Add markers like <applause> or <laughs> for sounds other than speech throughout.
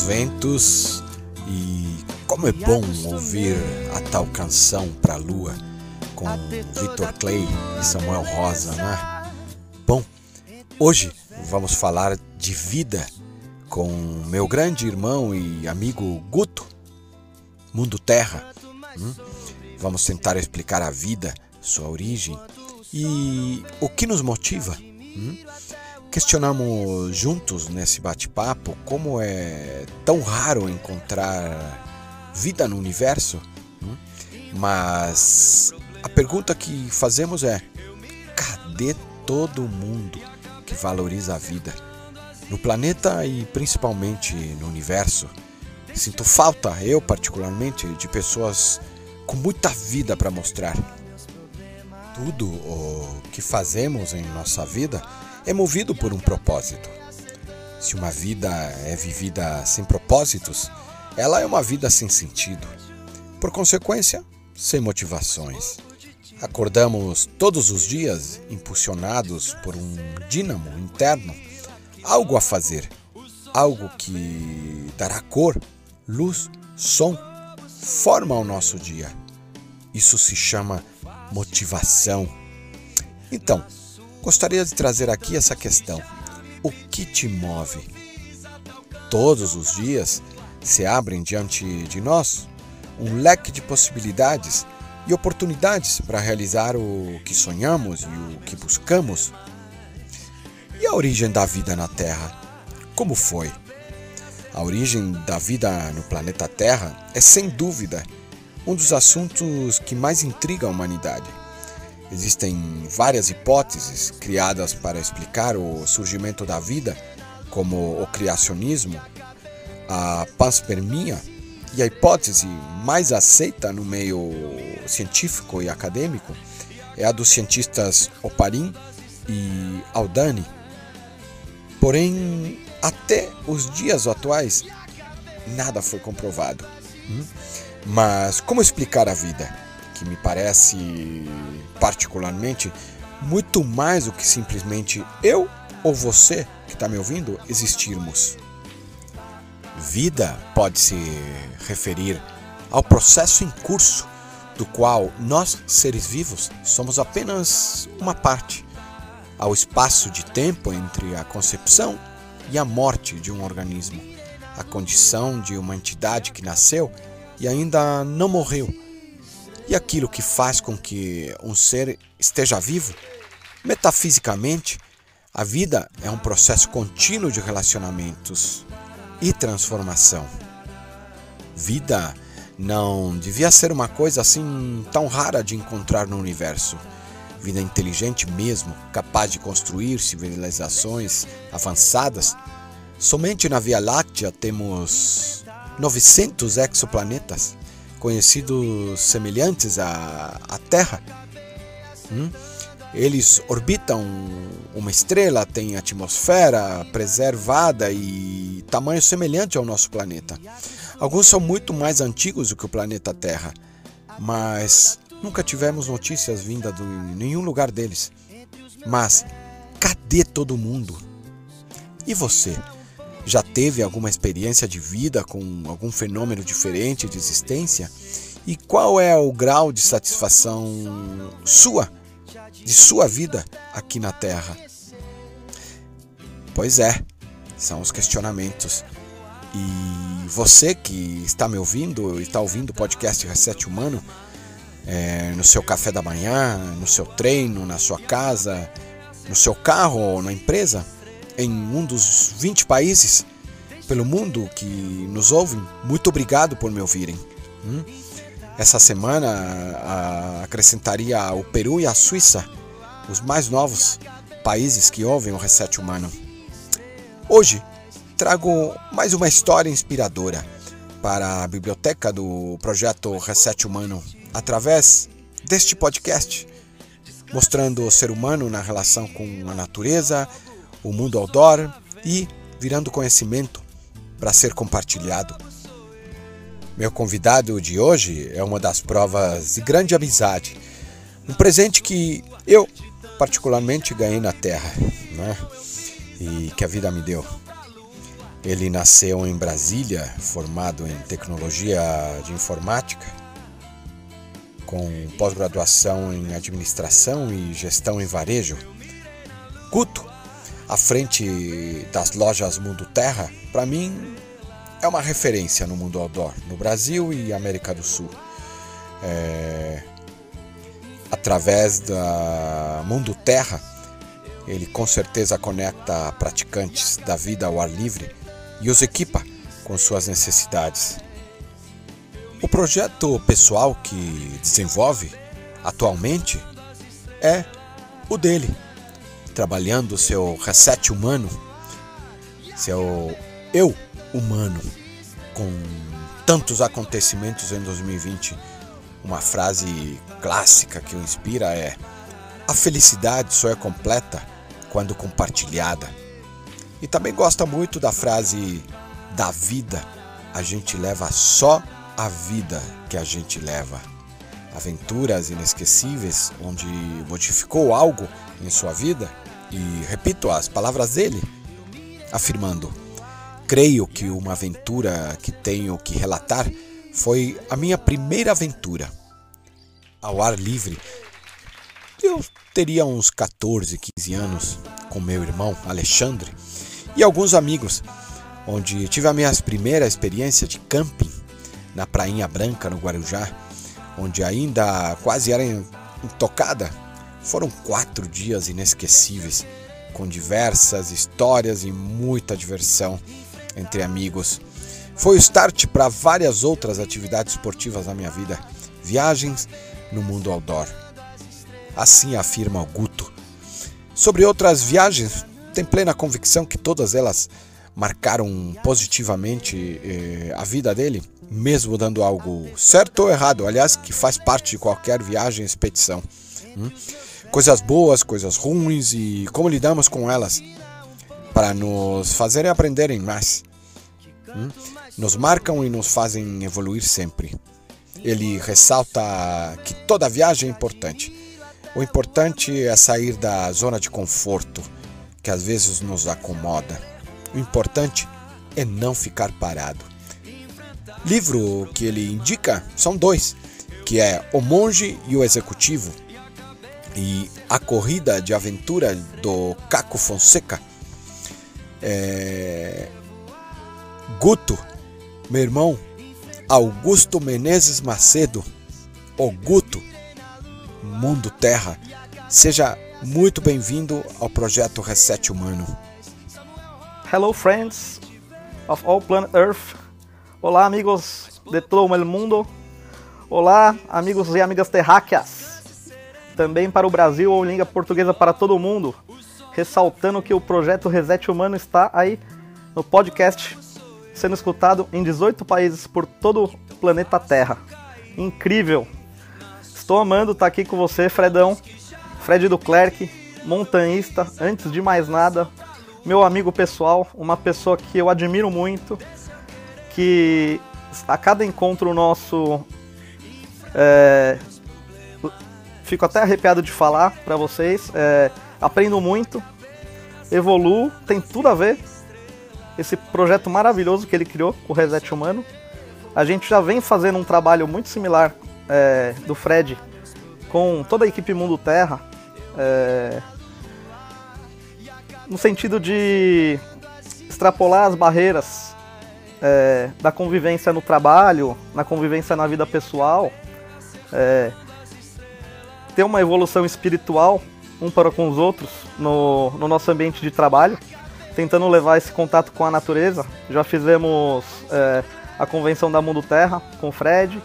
Bons ventos. E como é bom ouvir a tal canção pra lua com Victor Clay e Samuel Rosa, né? Bom, hoje vamos falar de vida com meu grande irmão e amigo Guto, Mundo Terra. Hum? Vamos tentar explicar a vida, sua origem e o que nos motiva. Hum? Questionamos juntos nesse bate-papo como é tão raro encontrar vida no universo, hum? mas a pergunta que fazemos é: cadê todo mundo que valoriza a vida? No planeta e principalmente no universo. Sinto falta, eu particularmente, de pessoas com muita vida para mostrar. Tudo o que fazemos em nossa vida é movido por um propósito. Se uma vida é vivida sem propósitos, ela é uma vida sem sentido. Por consequência, sem motivações. Acordamos todos os dias impulsionados por um dínamo interno, algo a fazer, algo que dará cor, luz, som, forma ao nosso dia. Isso se chama motivação. Então, gostaria de trazer aqui essa questão: o que te move? Todos os dias se abrem diante de nós um leque de possibilidades e oportunidades para realizar o que sonhamos e o que buscamos. E a origem da vida na Terra? Como foi? A origem da vida no planeta Terra é sem dúvida um dos assuntos que mais intriga a humanidade. Existem várias hipóteses criadas para explicar o surgimento da vida, como o criacionismo, a panspermia e a hipótese mais aceita no meio científico e acadêmico é a dos cientistas Oparin e Aldani. Porém, até os dias atuais, nada foi comprovado. Hum? Mas como explicar a vida? Que me parece, particularmente, muito mais do que simplesmente eu ou você que está me ouvindo existirmos. Vida pode se referir ao processo em curso do qual nós, seres vivos, somos apenas uma parte, ao espaço de tempo entre a concepção e a morte de um organismo, a condição de uma entidade que nasceu e ainda não morreu, e aquilo que faz com que um ser esteja vivo. Metafisicamente, a vida é um processo contínuo de relacionamentos e transformação. Vida não devia ser uma coisa assim tão rara de encontrar no universo. Vida inteligente mesmo, capaz de construir civilizações avançadas. Somente na Via Láctea temos 900 exoplanetas conhecidos semelhantes à, à Terra. Hum? Eles orbitam uma estrela, têm atmosfera preservada e tamanho semelhante ao nosso planeta. Alguns são muito mais antigos do que o planeta Terra, mas nunca tivemos notícias vindas de nenhum lugar deles. Mas cadê todo mundo? E você? Já teve alguma experiência de vida com algum fenômeno diferente de existência? E qual é o grau de satisfação sua? de sua vida aqui na Terra? Pois é, são os questionamentos. E você que está me ouvindo, está ouvindo o podcast Reset Humano, é, no seu café da manhã, no seu treino, na sua casa, no seu carro ou na empresa, em um dos 20 países pelo mundo que nos ouvem, muito obrigado por me ouvirem. Hum? Essa semana a, acrescentaria o Peru e a Suíça, os mais novos países que ouvem o Reset Humano. Hoje trago mais uma história inspiradora para a biblioteca do projeto Reset Humano através deste podcast, mostrando o ser humano na relação com a natureza, o mundo outdoor e virando conhecimento para ser compartilhado. Meu convidado de hoje é uma das provas de grande amizade, um presente que eu particularmente ganhei na Terra, né? E que a vida me deu. Ele nasceu em Brasília, formado em tecnologia de informática, com pós-graduação em administração e gestão em varejo. Guto, à frente das lojas Mundo Terra, para mim é uma referência no mundo outdoor, no Brasil e América do Sul. É... Através da Mundo Terra, ele com certeza conecta praticantes da vida ao ar livre e os equipa com suas necessidades. O projeto pessoal que desenvolve atualmente é o dele, trabalhando seu reset humano, seu eu humano, com tantos acontecimentos em 2020. Uma frase clássica que o inspira é: A felicidade só é completa quando compartilhada. E também gosta muito da frase da vida, a gente leva só a vida que a gente leva. Aventuras inesquecíveis onde modificou algo em sua vida e repito as palavras dele, afirmando: Creio que uma aventura que tenho que relatar foi a minha primeira aventura. Ao ar livre, eu teria uns 14, 15 anos com meu irmão Alexandre e alguns amigos, onde tive a minha primeira experiência de camping na Prainha Branca, no Guarujá, onde ainda quase era intocada. Foram quatro dias inesquecíveis, com diversas histórias e muita diversão entre amigos. Foi o start para várias outras atividades esportivas na minha vida, viagens no mundo outdoor. Assim afirma o Guto. Sobre outras viagens, tem plena convicção que todas elas marcaram positivamente eh, a vida dele, mesmo dando algo certo ou errado, aliás, que faz parte de qualquer viagem, expedição. Hum? Coisas boas, coisas ruins e como lidamos com elas para nos fazerem aprenderem mais. Hum? Nos marcam e nos fazem evoluir sempre. Ele ressalta que toda viagem é importante. O importante é sair da zona de conforto, que às vezes nos acomoda. O importante é não ficar parado. Livro que ele indica são dois, que é O Monge e o Executivo e A Corrida de Aventura do Caco Fonseca. É... Guto, meu irmão, Augusto Menezes Macedo, o Guto, Mundo Terra, seja muito bem-vindo ao projeto Reset Humano. Hello friends of all planet Earth. Olá amigos de todo o mundo. Olá amigos e amigas terráqueas. Também para o Brasil ou língua portuguesa para todo mundo. Ressaltando que o projeto Reset Humano está aí no podcast sendo escutado em 18 países por todo o planeta Terra. Incrível! Estou amando estar aqui com você, Fredão. Fred do Clerc, montanhista, antes de mais nada, meu amigo pessoal, uma pessoa que eu admiro muito, que a cada encontro nosso é, fico até arrepiado de falar para vocês, é, aprendo muito, evoluo, tem tudo a ver esse projeto maravilhoso que ele criou, o Reset Humano. A gente já vem fazendo um trabalho muito similar é, do Fred com toda a equipe Mundo Terra, é, no sentido de extrapolar as barreiras é, da convivência no trabalho, na convivência na vida pessoal, é, ter uma evolução espiritual um para com os outros no, no nosso ambiente de trabalho, tentando levar esse contato com a natureza. Já fizemos é, a convenção da Mundo Terra com o Fred.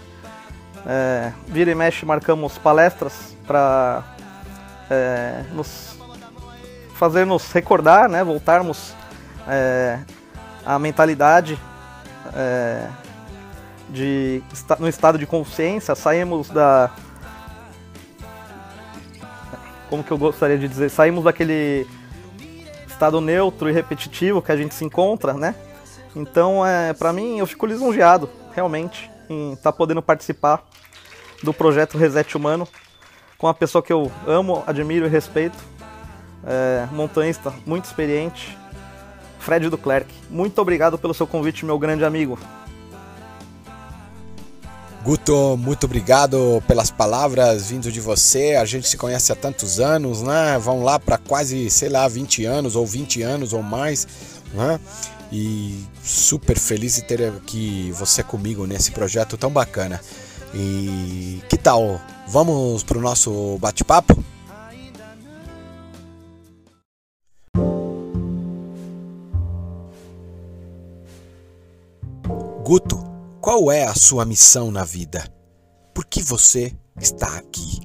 É, vira e mexe marcamos palestras para é, nos fazer nos recordar, né, voltarmos é, à mentalidade é, de no estado de consciência, saímos da como que eu gostaria de dizer, saímos daquele estado neutro e repetitivo que a gente se encontra, né? Então, é, para mim, eu fico lisonjeado, realmente, em estar tá podendo participar do projeto Reset Humano com uma pessoa que eu amo, admiro e respeito, é, montanhista muito experiente, Fred Duclerc. Muito obrigado pelo seu convite, meu grande amigo. Guto, muito obrigado pelas palavras vindo de você. A gente se conhece há tantos anos, né? Vão lá para quase, sei lá, 20 anos ou 20 anos ou mais, né? E super feliz de ter aqui você comigo nesse projeto tão bacana. E que tal? Vamos para o nosso bate-papo? Guto, qual é a sua missão na vida? Por que você está aqui?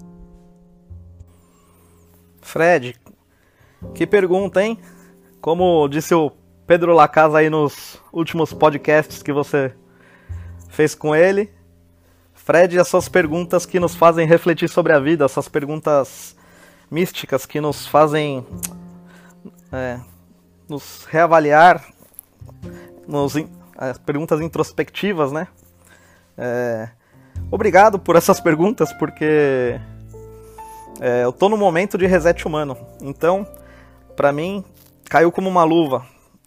Fred, que pergunta, hein? Como disse o Pedro Lacasa aí nos últimos podcasts que você fez com ele, Fred, as suas perguntas que nos fazem refletir sobre a vida, essas perguntas místicas que nos fazem é, nos reavaliar, nos as perguntas introspectivas, né? É, obrigado por essas perguntas, porque é, eu tô no momento de reset humano. Então, para mim, caiu como uma luva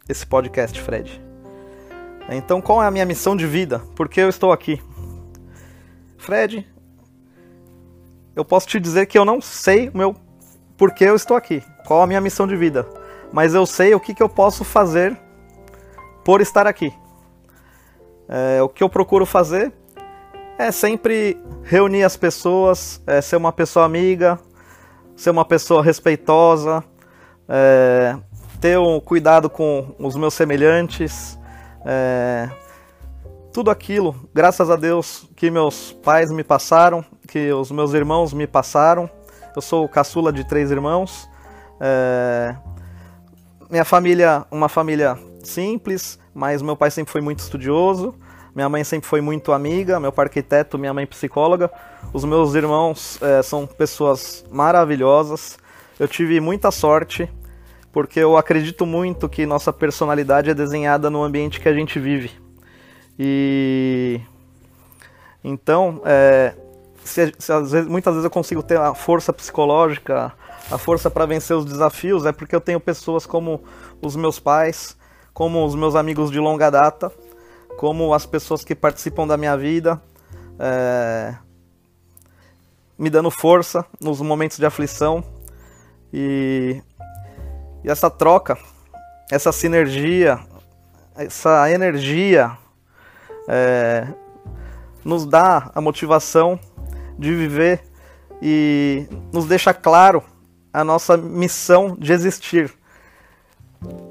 esse podcast, Fred. Então, qual é a minha missão de vida? Por que eu estou aqui? Fred, eu posso te dizer que eu não sei o meu por que eu estou aqui, qual a minha missão de vida, mas eu sei o que, que eu posso fazer por estar aqui. É, o que eu procuro fazer é sempre reunir as pessoas, é, ser uma pessoa amiga, ser uma pessoa respeitosa, é, ter um cuidado com os meus semelhantes, é, tudo aquilo, graças a Deus, que meus pais me passaram, que os meus irmãos me passaram. Eu sou caçula de três irmãos. É, minha família, uma família simples, mas meu pai sempre foi muito estudioso, minha mãe sempre foi muito amiga, meu pai arquiteto, minha mãe psicóloga. Os meus irmãos é, são pessoas maravilhosas. Eu tive muita sorte, porque eu acredito muito que nossa personalidade é desenhada no ambiente que a gente vive. E então, é, se, se, vezes, muitas vezes eu consigo ter a força psicológica, a força para vencer os desafios, é porque eu tenho pessoas como os meus pais, como os meus amigos de longa data, como as pessoas que participam da minha vida, é, me dando força nos momentos de aflição. E, e essa troca, essa sinergia, essa energia é, nos dá a motivação de viver e nos deixa claro a nossa missão de existir.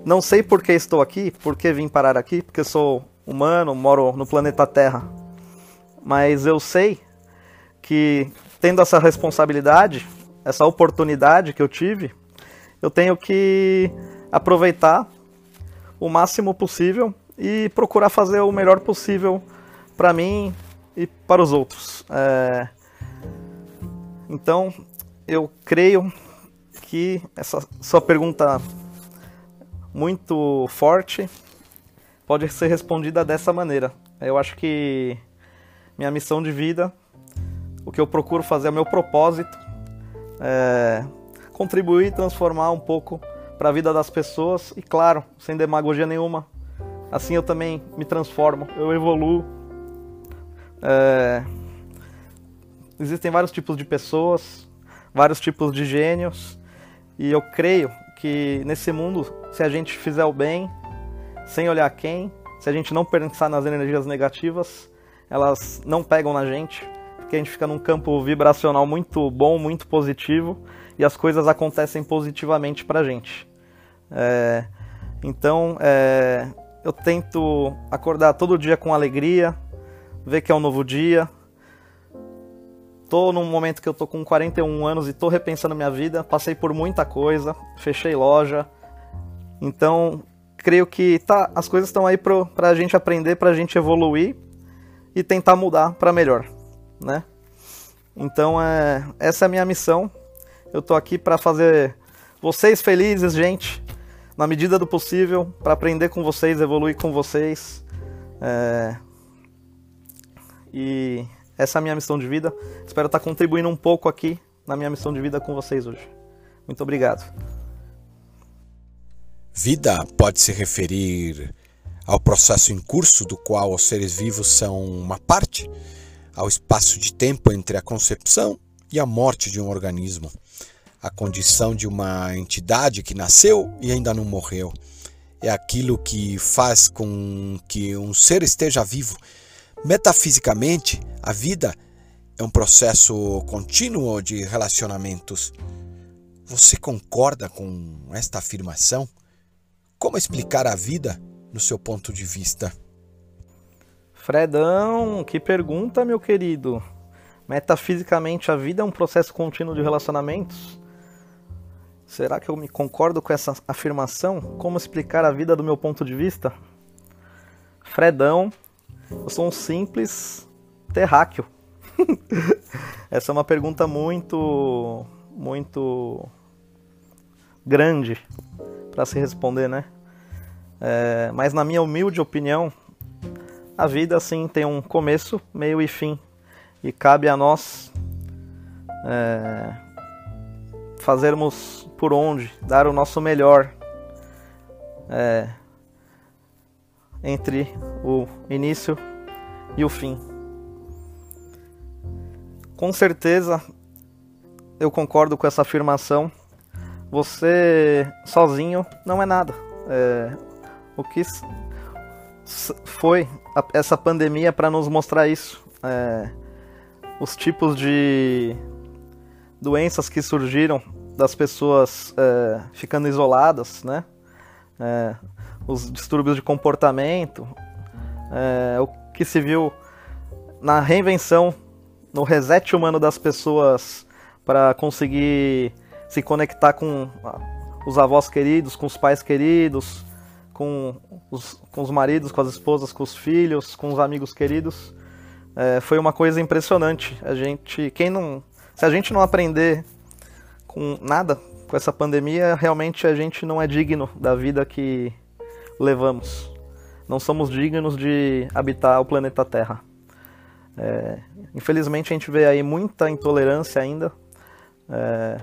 Não sei por que estou aqui, por que vim parar aqui, porque sou humano, moro no planeta Terra. Mas eu sei que tendo essa responsabilidade, essa oportunidade que eu tive, eu tenho que aproveitar o máximo possível e procurar fazer o melhor possível para mim e para os outros. É... Então, eu creio que essa sua pergunta muito forte pode ser respondida dessa maneira. Eu acho que minha missão de vida, o que eu procuro fazer, é o meu propósito, é contribuir e transformar um pouco para a vida das pessoas e, claro, sem demagogia nenhuma. Assim eu também me transformo, eu evoluo. É... Existem vários tipos de pessoas, vários tipos de gênios, e eu creio que nesse mundo, se a gente fizer o bem, sem olhar quem, se a gente não pensar nas energias negativas, elas não pegam na gente, porque a gente fica num campo vibracional muito bom, muito positivo, e as coisas acontecem positivamente pra gente. É, então, é, eu tento acordar todo dia com alegria, ver que é um novo dia. Tô num momento que eu tô com 41 anos e tô repensando minha vida, passei por muita coisa, fechei loja. Então, creio que tá, as coisas estão aí pro, pra gente aprender, pra gente evoluir e tentar mudar para melhor, né? Então, é, essa é a minha missão. Eu tô aqui para fazer vocês felizes, gente na medida do possível, para aprender com vocês, evoluir com vocês. É... E essa é a minha missão de vida. Espero estar contribuindo um pouco aqui na minha missão de vida com vocês hoje. Muito obrigado. Vida pode se referir ao processo em curso do qual os seres vivos são uma parte, ao espaço de tempo entre a concepção e a morte de um organismo, a condição de uma entidade que nasceu e ainda não morreu. É aquilo que faz com que um ser esteja vivo. Metafisicamente, a vida é um processo contínuo de relacionamentos. Você concorda com esta afirmação? Como explicar a vida no seu ponto de vista? Fredão, que pergunta, meu querido. Metafisicamente, a vida é um processo contínuo de relacionamentos? Será que eu me concordo com essa afirmação? Como explicar a vida do meu ponto de vista? Fredão, eu sou um simples terráqueo. <laughs> essa é uma pergunta muito, muito grande para se responder, né? É, mas na minha humilde opinião, a vida sim tem um começo, meio e fim. E cabe a nós é, fazermos por onde, dar o nosso melhor é, entre o início e o fim. Com certeza eu concordo com essa afirmação. Você sozinho não é nada. É, o que foi essa pandemia para nos mostrar isso. É, os tipos de doenças que surgiram das pessoas é, ficando isoladas, né? Os distúrbios de comportamento, é, o que se viu na reinvenção, no reset humano das pessoas para conseguir se conectar com os avós queridos, com os pais queridos, com os, com os maridos, com as esposas, com os filhos, com os amigos queridos. É, foi uma coisa impressionante. A gente, quem não, se a gente não aprender com nada com essa pandemia, realmente a gente não é digno da vida que levamos. Não somos dignos de habitar o planeta Terra. É, infelizmente a gente vê aí muita intolerância ainda. É,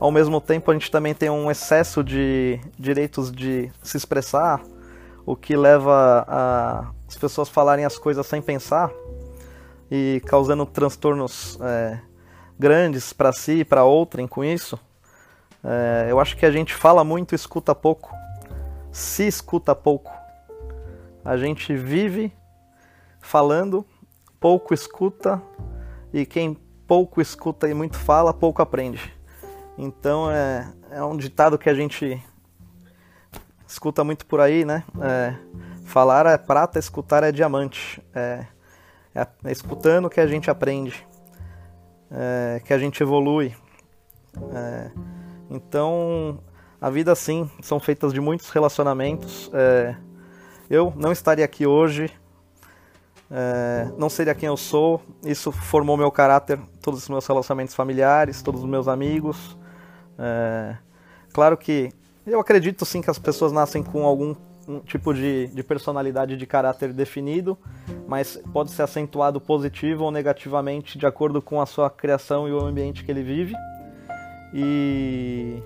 ao mesmo tempo, a gente também tem um excesso de direitos de se expressar, o que leva a, as pessoas falarem as coisas sem pensar e causando transtornos é, grandes para si e para outrem com isso. É, eu acho que a gente fala muito e escuta pouco, se escuta pouco. A gente vive falando, pouco escuta, e quem pouco escuta e muito fala, pouco aprende. Então é, é um ditado que a gente escuta muito por aí, né? É, falar é prata, escutar é diamante. É, é, é escutando que a gente aprende, é, que a gente evolui. É, então a vida sim são feitas de muitos relacionamentos. É, eu não estaria aqui hoje é, não seria quem eu sou. Isso formou meu caráter, todos os meus relacionamentos familiares, todos os meus amigos. É, claro que eu acredito sim que as pessoas nascem com algum um tipo de, de personalidade de caráter definido, mas pode ser acentuado positivo ou negativamente de acordo com a sua criação e o ambiente que ele vive. E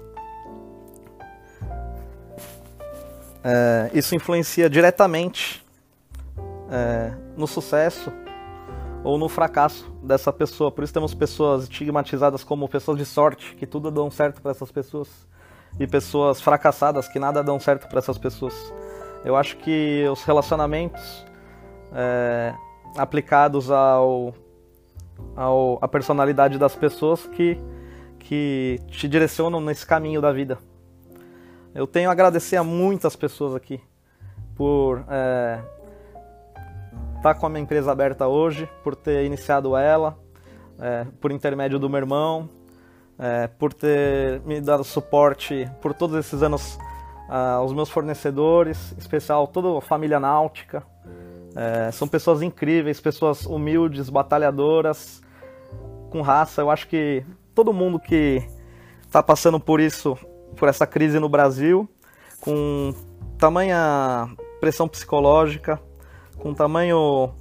é, isso influencia diretamente é, no sucesso ou no fracasso dessa pessoa. Por isso temos pessoas estigmatizadas como pessoas de sorte, que tudo dão certo para essas pessoas, e pessoas fracassadas que nada dão certo para essas pessoas. Eu acho que os relacionamentos é, aplicados ao, ao a personalidade das pessoas que que te direcionam nesse caminho da vida. Eu tenho a agradecer a muitas pessoas aqui por é, estar tá com a minha empresa aberta hoje, por ter iniciado ela, é, por intermédio do meu irmão, é, por ter me dado suporte por todos esses anos aos meus fornecedores, em especial toda a família náutica. É, são pessoas incríveis, pessoas humildes, batalhadoras, com raça. Eu acho que todo mundo que está passando por isso, por essa crise no Brasil, com tamanha pressão psicológica, com tamanho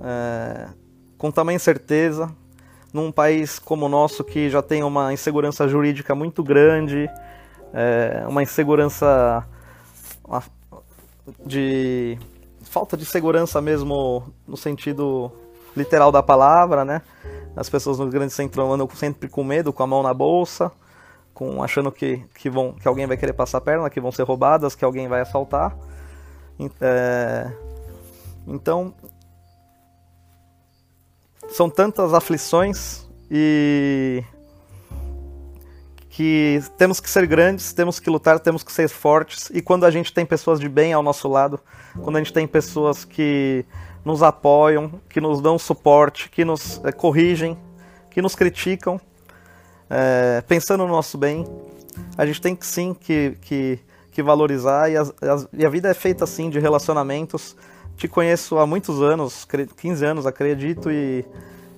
é, com tamanha certeza, num país como o nosso que já tem uma insegurança jurídica muito grande, é, uma insegurança de falta de segurança mesmo no sentido literal da palavra, né? As pessoas no grande centro andam sempre com medo, com a mão na bolsa, com achando que, que, vão, que alguém vai querer passar a perna, que vão ser roubadas, que alguém vai assaltar. É, então, são tantas aflições e que temos que ser grandes, temos que lutar, temos que ser fortes. E quando a gente tem pessoas de bem ao nosso lado, quando a gente tem pessoas que nos apoiam, que nos dão suporte, que nos é, corrigem, que nos criticam, é, pensando no nosso bem, a gente tem que sim que, que, que valorizar. E, as, as, e, a vida é feita assim de relacionamentos. Te conheço há muitos anos, 15 anos, acredito, e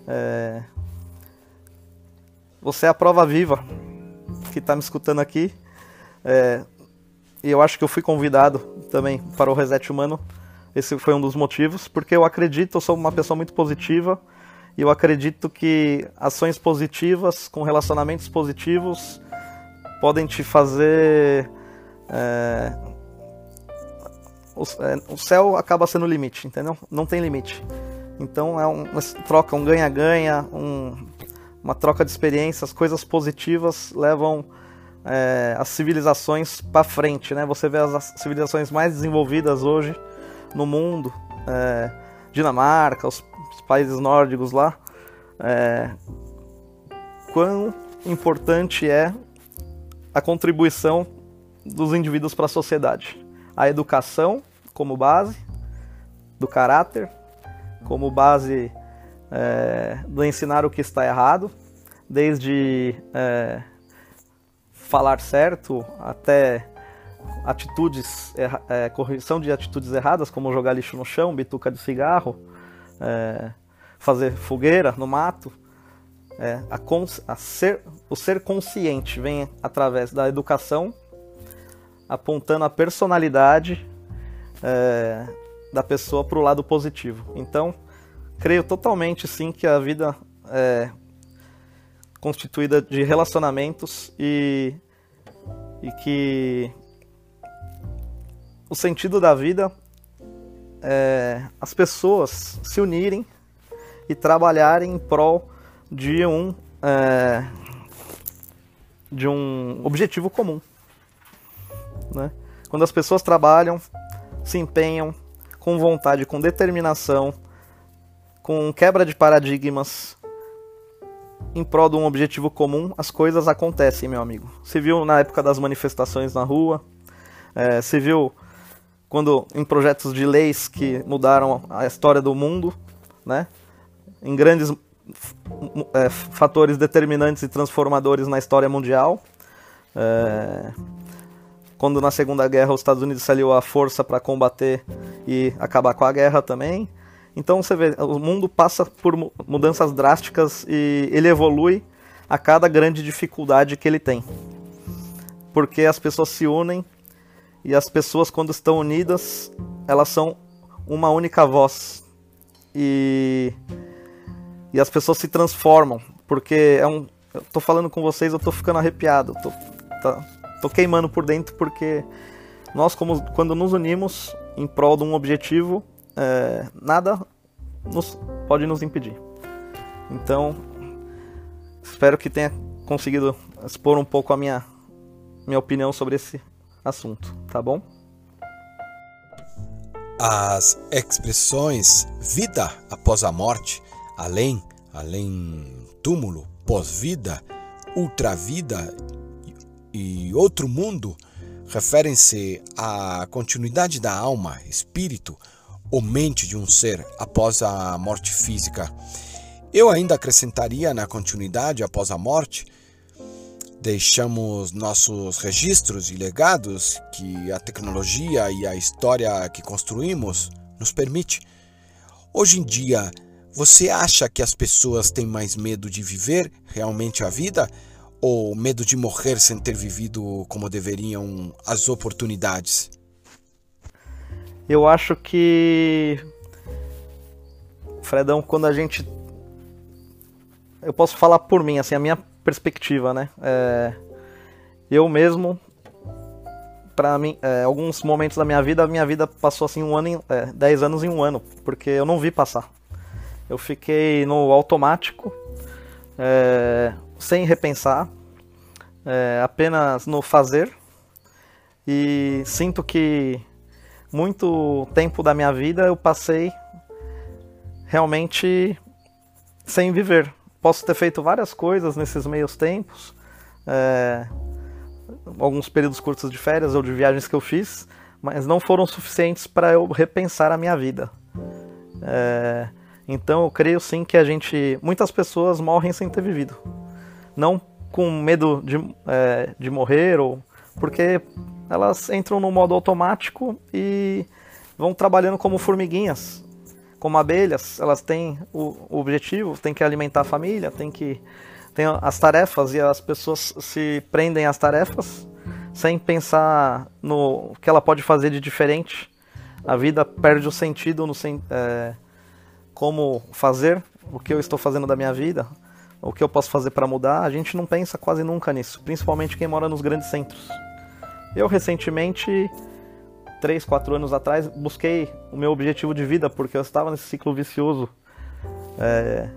é, você é a prova viva que está me escutando aqui. É, e eu acho que eu fui convidado também para o Reset Humano esse foi um dos motivos, porque eu acredito, eu sou uma pessoa muito positiva, e eu acredito que ações positivas, com relacionamentos positivos, podem te fazer. É, o, é, o, céu acaba sendo o limite, entendeu? Não tem limite. Então é uma troca, um ganha-ganha, um, uma troca de experiências, coisas positivas levam é, as civilizações para frente, né? Você vê as civilizações mais desenvolvidas hoje no mundo, Dinamarca, os, países nórdicos lá, é, quão importante é a contribuição dos indivíduos para a sociedade. A educação como base do caráter, como base é, do ensinar o que está errado, desde é, falar certo até atitudes, é, correção de atitudes erradas, como jogar lixo no chão, bituca de cigarro, é, fazer fogueira no mato. É, a, a ser, o ser consciente vem através da educação, apontando a personalidade é, da pessoa para o lado positivo. Então, creio totalmente sim que a vida é constituída de relacionamentos e, e que o sentido da vida é as pessoas se unirem e trabalharem em prol de um é, de um objetivo comum. Né? Quando as pessoas trabalham, se empenham com vontade, com determinação, com quebra de paradigmas em prol de um objetivo comum, as coisas acontecem, meu amigo. Se viu na época das manifestações na rua, é, se viu quando em projetos de leis que mudaram a história do mundo, né? Em grandes é, fatores determinantes e transformadores na história mundial. É, quando na Segunda Guerra os Estados Unidos saiu a força para combater e acabar com a guerra também. Então você vê, o mundo passa por mudanças drásticas e ele evolui a cada grande dificuldade que ele tem. Porque as pessoas se unem e as pessoas, quando estão unidas, elas são uma única voz. E, e as pessoas se transformam. Porque é um. Eu tô falando com vocês, eu tô ficando arrepiado. Tô, tá, tô queimando por dentro porque nós, como, quando nos unimos em prol de um objetivo, é, nada nos, pode nos impedir. Então, espero que tenha conseguido expor um pouco a minha, minha opinião sobre esse assunto, tá bom? As expressões vida após a morte, além, além túmulo, pós-vida, ultravida e outro mundo, referem-se à continuidade da alma, espírito ou mente de um ser após a morte física. Eu ainda acrescentaria na continuidade após a morte deixamos nossos registros e legados que a tecnologia e a história que construímos nos permite. Hoje em dia, você acha que as pessoas têm mais medo de viver realmente a vida Ou medo de morrer sem ter vivido como deveriam as oportunidades? Eu acho que. Fredão, quando a gente. Eu posso falar por mim, assim, a minha perspectiva, né? É... Eu mesmo, para mim, é, alguns momentos da minha vida, a minha vida passou assim um ano, em, é, dez anos em um ano, porque eu não vi passar. Eu fiquei no automático, é, sem repensar, é, apenas no fazer. E sinto que muito tempo da minha vida eu passei realmente sem viver. Posso ter feito várias coisas nesses meios tempos, é, alguns períodos curtos de férias ou de viagens que eu fiz, mas não foram suficientes para eu repensar a minha vida. É, então eu creio sim que a gente. Muitas pessoas morrem sem ter vivido. Não com medo de, é, de morrer, ou porque elas entram no modo automático e vão trabalhando como formiguinhas, como abelhas. Elas têm o, o objetivo, têm que alimentar a família, têm que tem as tarefas e as pessoas se prendem às tarefas sem pensar no que ela pode fazer de diferente. A vida perde o sentido no é, como fazer, o que eu estou fazendo da minha vida, o que eu posso fazer para mudar. A gente não pensa quase nunca nisso, principalmente quem mora nos grandes centros. Eu recentemente, 3, 4 anos atrás, busquei o meu objetivo de vida porque eu estava nesse ciclo vicioso. É,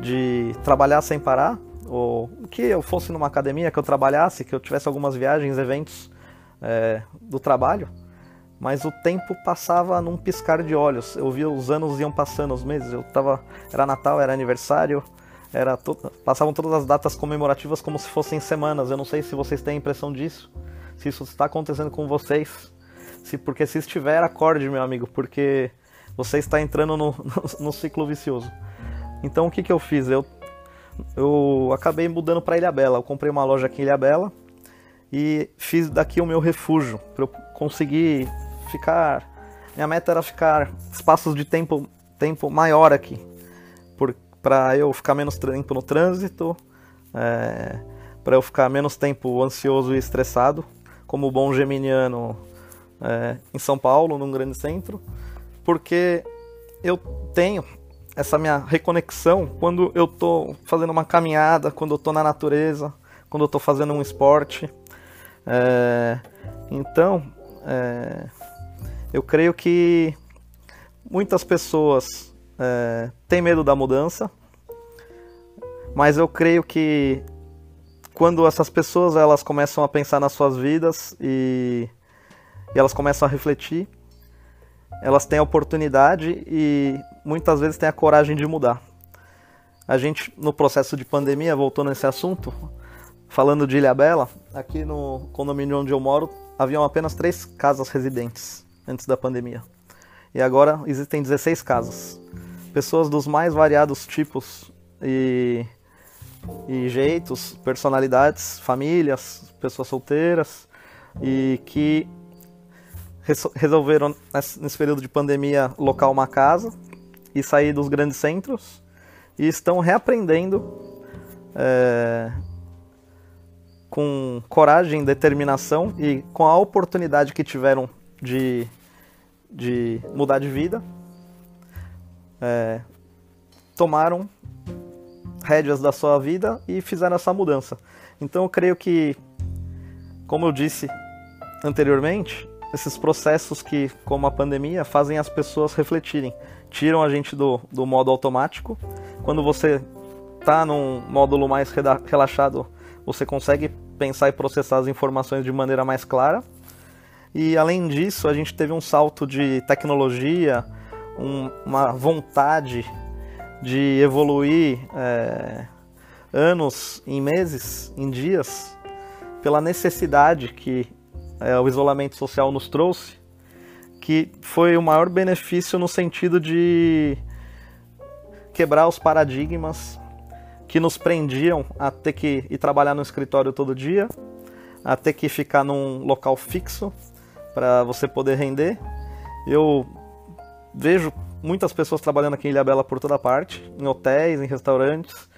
de trabalhar sem parar, ou que eu fosse numa academia, que eu trabalhasse, que eu tivesse algumas viagens, eventos é, do trabalho, mas o tempo passava num piscar de olhos. Eu via os anos iam passando, os meses. Eu tava, era Natal, era aniversário, era to, passavam todas as datas comemorativas como se fossem semanas. Eu não sei se vocês têm a impressão disso, se isso está acontecendo com vocês, se porque se estiver acorde, meu amigo, porque você está entrando no, <laughs> no, no ciclo vicioso. Então o que, que eu fiz? Eu, eu acabei mudando para Ilha Bela. Eu comprei uma loja aqui em Ilha Bela e fiz daqui o meu refúgio para eu conseguir ficar. Minha meta era ficar espaços de tempo, tempo maior aqui, para eu ficar menos tempo no trânsito, é, para eu ficar menos tempo ansioso e estressado, como bom geminiano é, em São Paulo, num grande centro, porque eu tenho essa minha reconexão quando eu tô fazendo uma caminhada, quando eu tô na natureza, quando eu tô fazendo um esporte. É, então, é, eu creio que muitas pessoas é, têm medo da mudança, mas eu creio que quando essas pessoas elas começam a pensar nas suas vidas e, e elas começam a refletir, elas têm a oportunidade e muitas vezes têm a coragem de mudar. A gente, no processo de pandemia, voltou nesse assunto, falando de Ilha Bela, aqui no condomínio onde eu moro, haviam apenas três casas residentes antes da pandemia. E agora existem 16 casas. Pessoas dos mais variados tipos e, e jeitos, personalidades, famílias, pessoas solteiras, e que resolveram, nesse período de pandemia, locar uma casa e sair dos grandes centros e estão reaprendendo é, com coragem, determinação e com a oportunidade que tiveram de, de mudar de vida, é, tomaram rédeas da sua vida e fizeram essa mudança. Então eu creio que, como eu disse anteriormente, esses processos que, como a pandemia, fazem as pessoas refletirem, tiram a gente do, do modo automático. Quando você está num módulo mais relaxado, você consegue pensar e processar as informações de maneira mais clara. E além disso, a gente teve um salto de tecnologia, um, uma vontade de evoluir é, anos em meses, em dias, pela necessidade que é, o isolamento social nos trouxe, que foi o maior benefício no sentido de quebrar os paradigmas que nos prendiam a ter que ir trabalhar no escritório todo dia, a ter que ficar num local fixo para você poder render. Eu vejo muitas pessoas trabalhando aqui em Ilhabela por toda parte, em hotéis, em restaurantes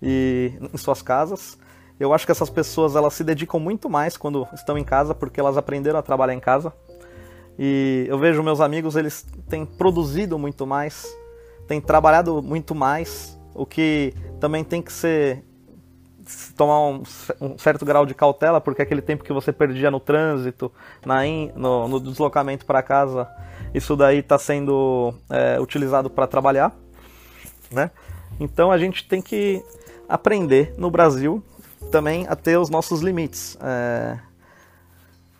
e em suas casas. Eu acho que essas pessoas elas se dedicam muito mais quando estão em casa, porque elas aprenderam a trabalhar em casa. E eu vejo meus amigos, eles têm produzido muito mais, têm trabalhado muito mais, o que também tem que ser tomar um, um, certo grau de cautela, porque aquele tempo que você perdia no trânsito, na in, no, no, deslocamento para casa, isso daí está sendo é, utilizado para trabalhar, né? Então a gente tem que aprender no Brasil também a ter os nossos limites. É,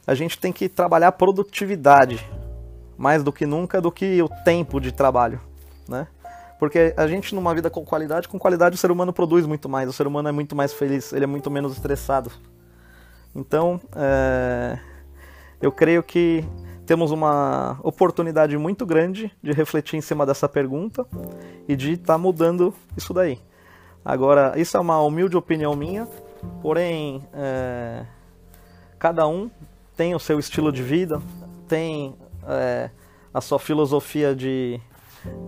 a gente tem que trabalhar a produtividade mais do que nunca do que o tempo de trabalho, né? Porque a gente, numa vida com qualidade, com qualidade o ser humano produz muito mais, o ser humano é muito mais feliz, ele é muito menos estressado. Então, é... eu creio que temos uma oportunidade muito grande de refletir em cima dessa pergunta e de estar tá mudando isso daí. Agora, isso é uma humilde opinião minha, porém, é... cada um tem o seu estilo de vida, tem é... a sua filosofia de,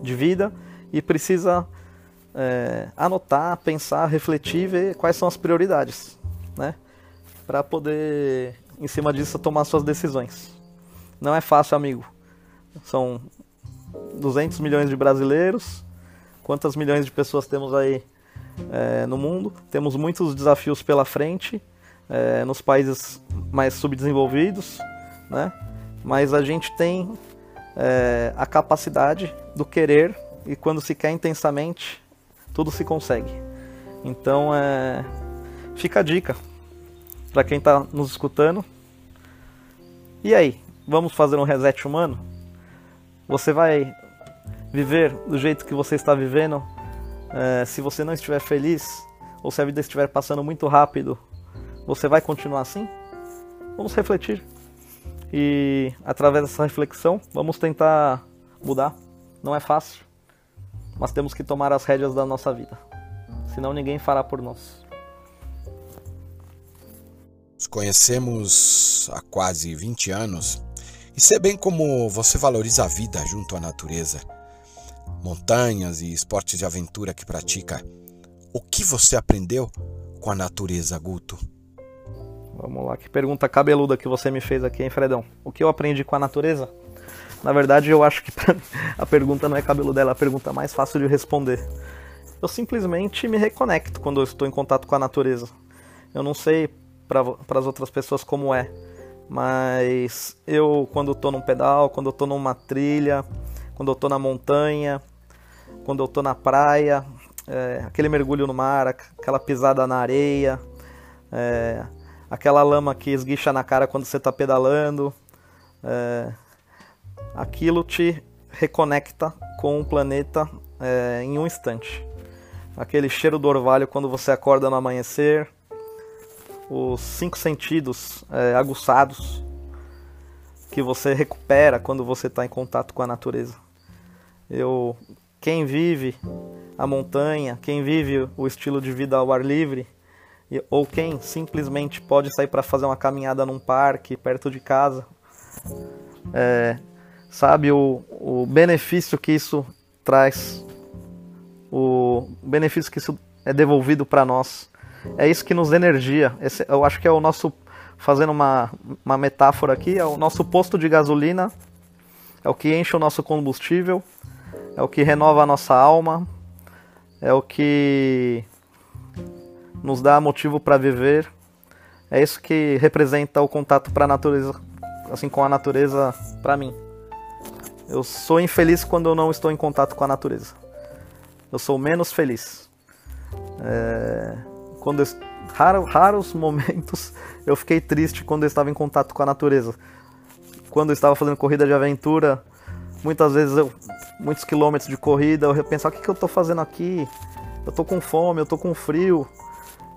de vida e precisa é, anotar, pensar, refletir, ver quais são as prioridades, né? Para poder, em cima disso, tomar suas decisões. Não é fácil, amigo. São 200 milhões de brasileiros. Quantas milhões de pessoas temos aí é, no mundo? Temos muitos desafios pela frente é, nos países mais subdesenvolvidos, né? Mas a gente tem é, a capacidade do querer e quando se quer intensamente, tudo se consegue. Então, é... fica a dica para quem está nos escutando. E aí, vamos fazer um reset humano? Você vai viver do jeito que você está vivendo? É, se você não estiver feliz, ou se a vida estiver passando muito rápido, você vai continuar assim? Vamos refletir. E através dessa reflexão, vamos tentar mudar. Não é fácil mas temos que tomar as rédeas da nossa vida. Senão ninguém fará por nós. Nos conhecemos há quase 20 anos e sei bem como você valoriza a vida junto à natureza. Montanhas e esportes de aventura que pratica. O que você aprendeu com a natureza, Guto? Vamos lá, que pergunta cabeluda que você me fez aqui, hein, Fredão? O que eu aprendi com a natureza? Na verdade, eu acho que <laughs> a pergunta não é cabelo dela, é a pergunta mais fácil de responder. Eu simplesmente me reconecto quando eu estou em contato com a natureza. Eu não sei para as outras pessoas como é, mas eu, quando estou num pedal, quando estou numa trilha, quando estou na montanha, quando eu estou na praia, é, aquele mergulho no mar, aquela pisada na areia, é, aquela lama que esguicha na cara quando você está pedalando, é, aquilo te reconecta com o planeta é, em um instante. Aquele cheiro do orvalho quando você acorda no amanhecer, os cinco sentidos é, aguçados que você recupera quando você está em contato com a natureza. Eu, quem vive a montanha, quem vive o estilo de vida ao ar livre, ou quem simplesmente pode sair para fazer uma caminhada num parque perto de casa, é, sabe o, o benefício que isso traz, o benefício que isso é devolvido para nós. É isso que nos energia. Esse, eu acho que é o nosso, fazendo uma, uma metáfora aqui, é o nosso posto de gasolina, é o que enche o nosso combustível, é o que renova a nossa alma, é o que nos dá motivo para viver. É isso que representa o contato para a natureza, assim com a natureza para mim. Eu sou infeliz quando eu não estou em contato com a natureza. Eu sou menos feliz. É... Quando eu... Raro, raros momentos <laughs> eu fiquei triste quando eu estava em contato com a natureza. Quando eu estava fazendo corrida de aventura, muitas vezes eu, muitos quilômetros de corrida, eu pensava: o que, que eu estou fazendo aqui? Eu estou com fome, eu estou com frio.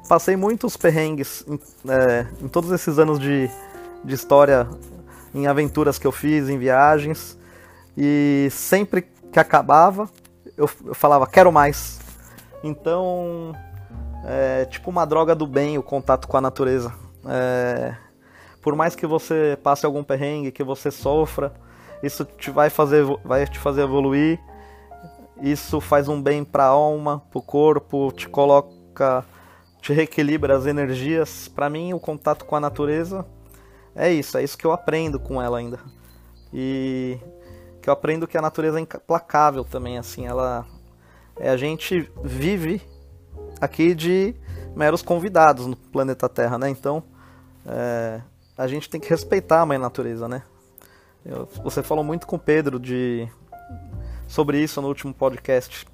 Passei muitos perrengues em, é, em todos esses anos de, de história, em aventuras que eu fiz, em viagens. E sempre que acabava, eu, eu falava, quero mais. Então, é tipo uma droga do bem o contato com a natureza. É, por mais que você passe algum perrengue, que você sofra, isso te vai fazer, vai te fazer evoluir. Isso faz um bem para a alma, para o corpo, te coloca, te reequilibra as energias. Para mim, o contato com a natureza é isso, é isso que eu aprendo com ela ainda. E que eu aprendo que a natureza é implacável também, assim, ela é, a gente vive aqui de meros convidados no planeta Terra, né? Então, é, a gente tem que respeitar a mãe natureza, né? Eu, você falou muito com o Pedro de sobre isso no último podcast.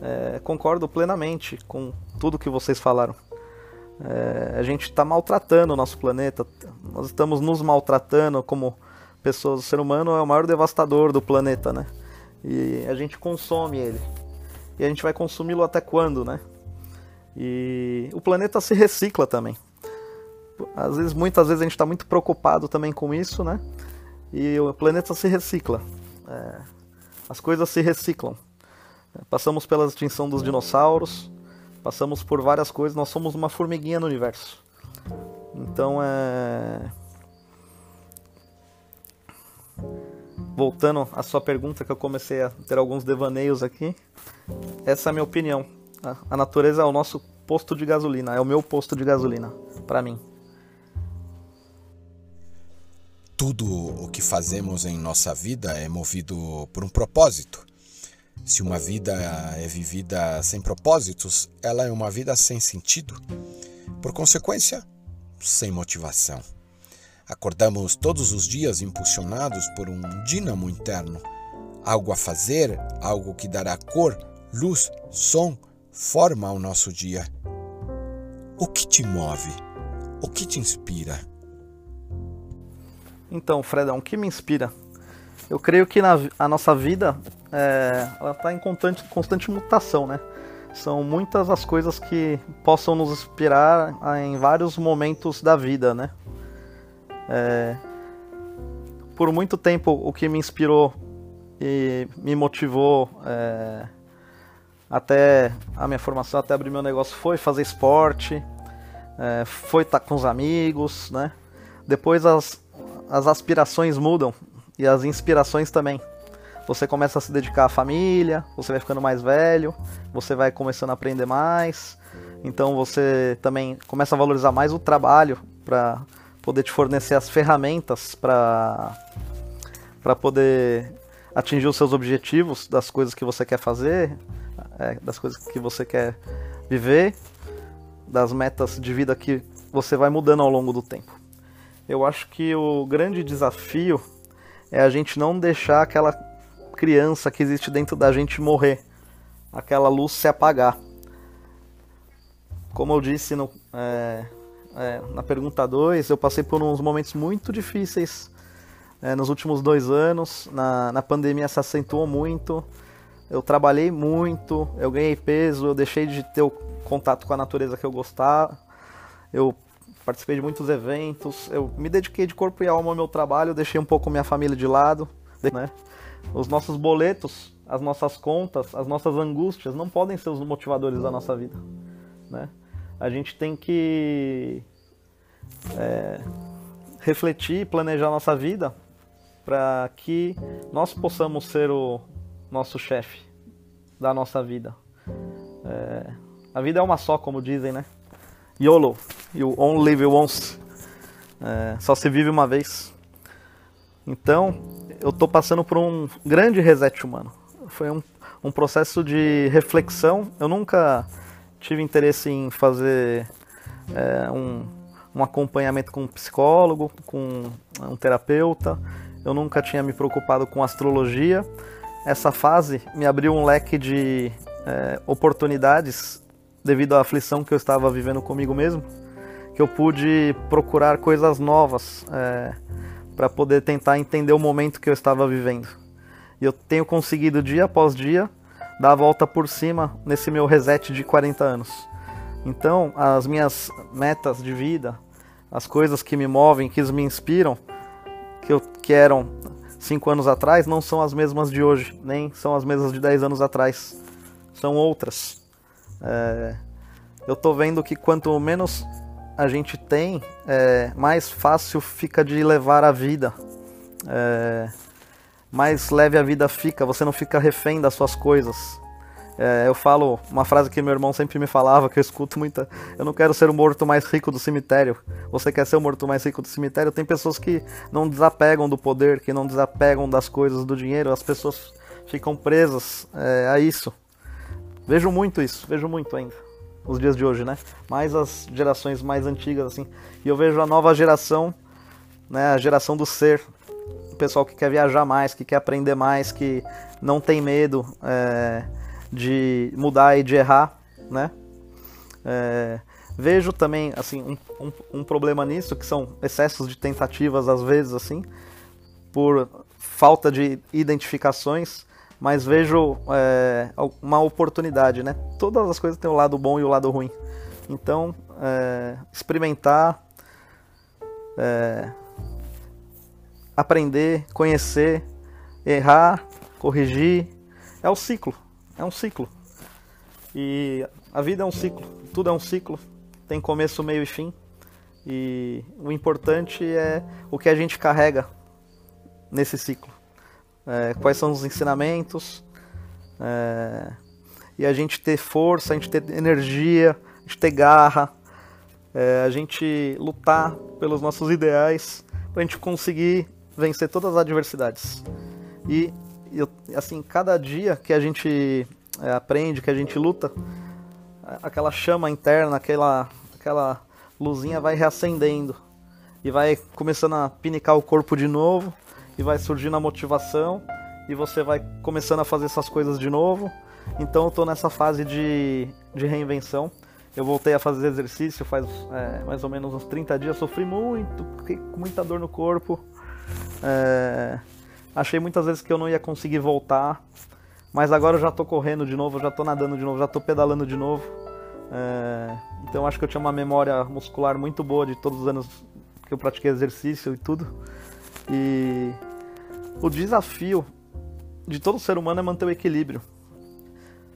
É, concordo plenamente com tudo que vocês falaram. É, a gente está maltratando o nosso planeta, nós estamos nos maltratando como pessoas. O ser humano é o maior devastador do planeta, né? E a gente consome ele. E a gente vai consumi-lo até quando, né? E o planeta se recicla também. Às vezes, muitas vezes a gente está muito preocupado também com isso, né? E o planeta se recicla. É, as coisas se reciclam. Passamos pela extinção dos dinossauros, passamos por várias coisas, nós somos uma formiguinha no universo. Então é. Voltando à sua pergunta, que eu comecei a ter alguns devaneios aqui, essa é a minha opinião. A natureza é o nosso posto de gasolina, é o meu posto de gasolina, para mim. Tudo o que fazemos em nossa vida é movido por um propósito. Se uma vida é vivida sem propósitos, ela é uma vida sem sentido. Por consequência, sem motivação. Acordamos todos os dias impulsionados por um dínamo interno, algo a fazer, algo que dará cor, luz, som, forma ao nosso dia. O que te move? O que te inspira? Então, Fredão, o que me inspira? Eu creio que na, a nossa vida é, ela está em constante, constante mutação, né? São muitas as coisas que possam nos inspirar em vários momentos da vida, né? É, por muito tempo, o que me inspirou e me motivou é, até a minha formação, até abrir meu negócio, foi fazer esporte, é, foi estar com os amigos, né? Depois as, as aspirações mudam e as inspirações também. Você começa a se dedicar à família, você vai ficando mais velho, você vai começando a aprender mais, então você também começa a valorizar mais o trabalho para poder te fornecer as ferramentas para para poder atingir os seus objetivos das coisas que você quer fazer, é, das coisas que você quer viver, das metas de vida que você vai mudando ao longo do tempo. Eu acho que o grande desafio é a gente não deixar aquela criança que existe dentro da gente morrer, aquela luz se apagar. Como eu disse no, é, é, na pergunta 2, eu passei por uns momentos muito difíceis é, nos últimos dois anos. Na, na pandemia se acentuou muito. Eu trabalhei muito, eu ganhei peso, eu deixei de ter o contato com a natureza que eu gostava. Eu participei de muitos eventos, eu me dediquei de corpo e alma ao meu trabalho, deixei um pouco minha família de lado, né? Os nossos boletos, as nossas contas, as nossas angústias não podem ser os motivadores da nossa vida, né? A gente tem que é, refletir, planejar nossa vida para que nós possamos ser o nosso chefe da nossa vida. É, a vida é uma só, como dizem, né? YOLO, you only live once. É, só se vive uma vez. Então, eu estou passando por um grande reset humano. Foi um, um processo de reflexão. Eu nunca tive interesse em fazer é, um, um acompanhamento com um psicólogo, com um terapeuta. Eu nunca tinha me preocupado com astrologia. Essa fase me abriu um leque de é, oportunidades devido à aflição que eu estava vivendo comigo mesmo, que eu pude procurar coisas novas é, para poder tentar entender o momento que eu estava vivendo. E eu tenho conseguido dia após dia dar a volta por cima nesse meu reset de 40 anos. Então, as minhas metas de vida, as coisas que me movem, que me inspiram, que, eu, que eram cinco anos atrás, não são as mesmas de hoje, nem são as mesmas de 10 anos atrás. São outras. É, eu tô vendo que quanto menos a gente tem, é, mais fácil fica de levar a vida. É, mais leve a vida fica, você não fica refém das suas coisas. É, eu falo uma frase que meu irmão sempre me falava, que eu escuto muita. Eu não quero ser o morto mais rico do cemitério. Você quer ser o morto mais rico do cemitério? Tem pessoas que não desapegam do poder, que não desapegam das coisas, do dinheiro. As pessoas ficam presas é, a isso. Vejo muito isso, vejo muito ainda. Os dias de hoje, né? Mais as gerações mais antigas, assim. E eu vejo a nova geração, né? A geração do ser. O pessoal que quer viajar mais, que quer aprender mais, que não tem medo. É de mudar e de errar, né? É, vejo também assim um, um, um, problema nisso que são excessos de tentativas às vezes assim por falta de identificações mas vejo é, uma oportunidade né todas as coisas têm o lado bom e o lado ruim então é, experimentar é, aprender conhecer errar corrigir é o ciclo é um ciclo. E a vida é um ciclo, tudo é um ciclo, tem começo, meio e fim. E o importante é o que a gente carrega nesse ciclo. É, quais são os ensinamentos, é, e a gente ter força, a gente ter energia, a gente ter garra, é, a gente lutar pelos nossos ideais, para a gente conseguir vencer todas as adversidades. E assim, cada dia que a gente é, aprende, que a gente luta, aquela chama interna, aquela, aquela luzinha vai reacendendo e vai começando a pinicar o corpo de novo e vai surgindo a motivação e você vai começando a fazer essas coisas de novo. Então eu tô nessa fase de, de reinvenção. Eu voltei a fazer exercício faz é, mais ou menos uns 30 dias, sofri muito, fiquei com muita dor no corpo. É, Achei muitas vezes que eu não ia conseguir voltar, mas agora eu já tô correndo de novo, já tô nadando de novo, já tô pedalando de novo. É... Então acho que eu tinha uma memória muscular muito boa de todos os anos que eu pratiquei exercício e tudo. E o desafio de todo ser humano é manter o equilíbrio.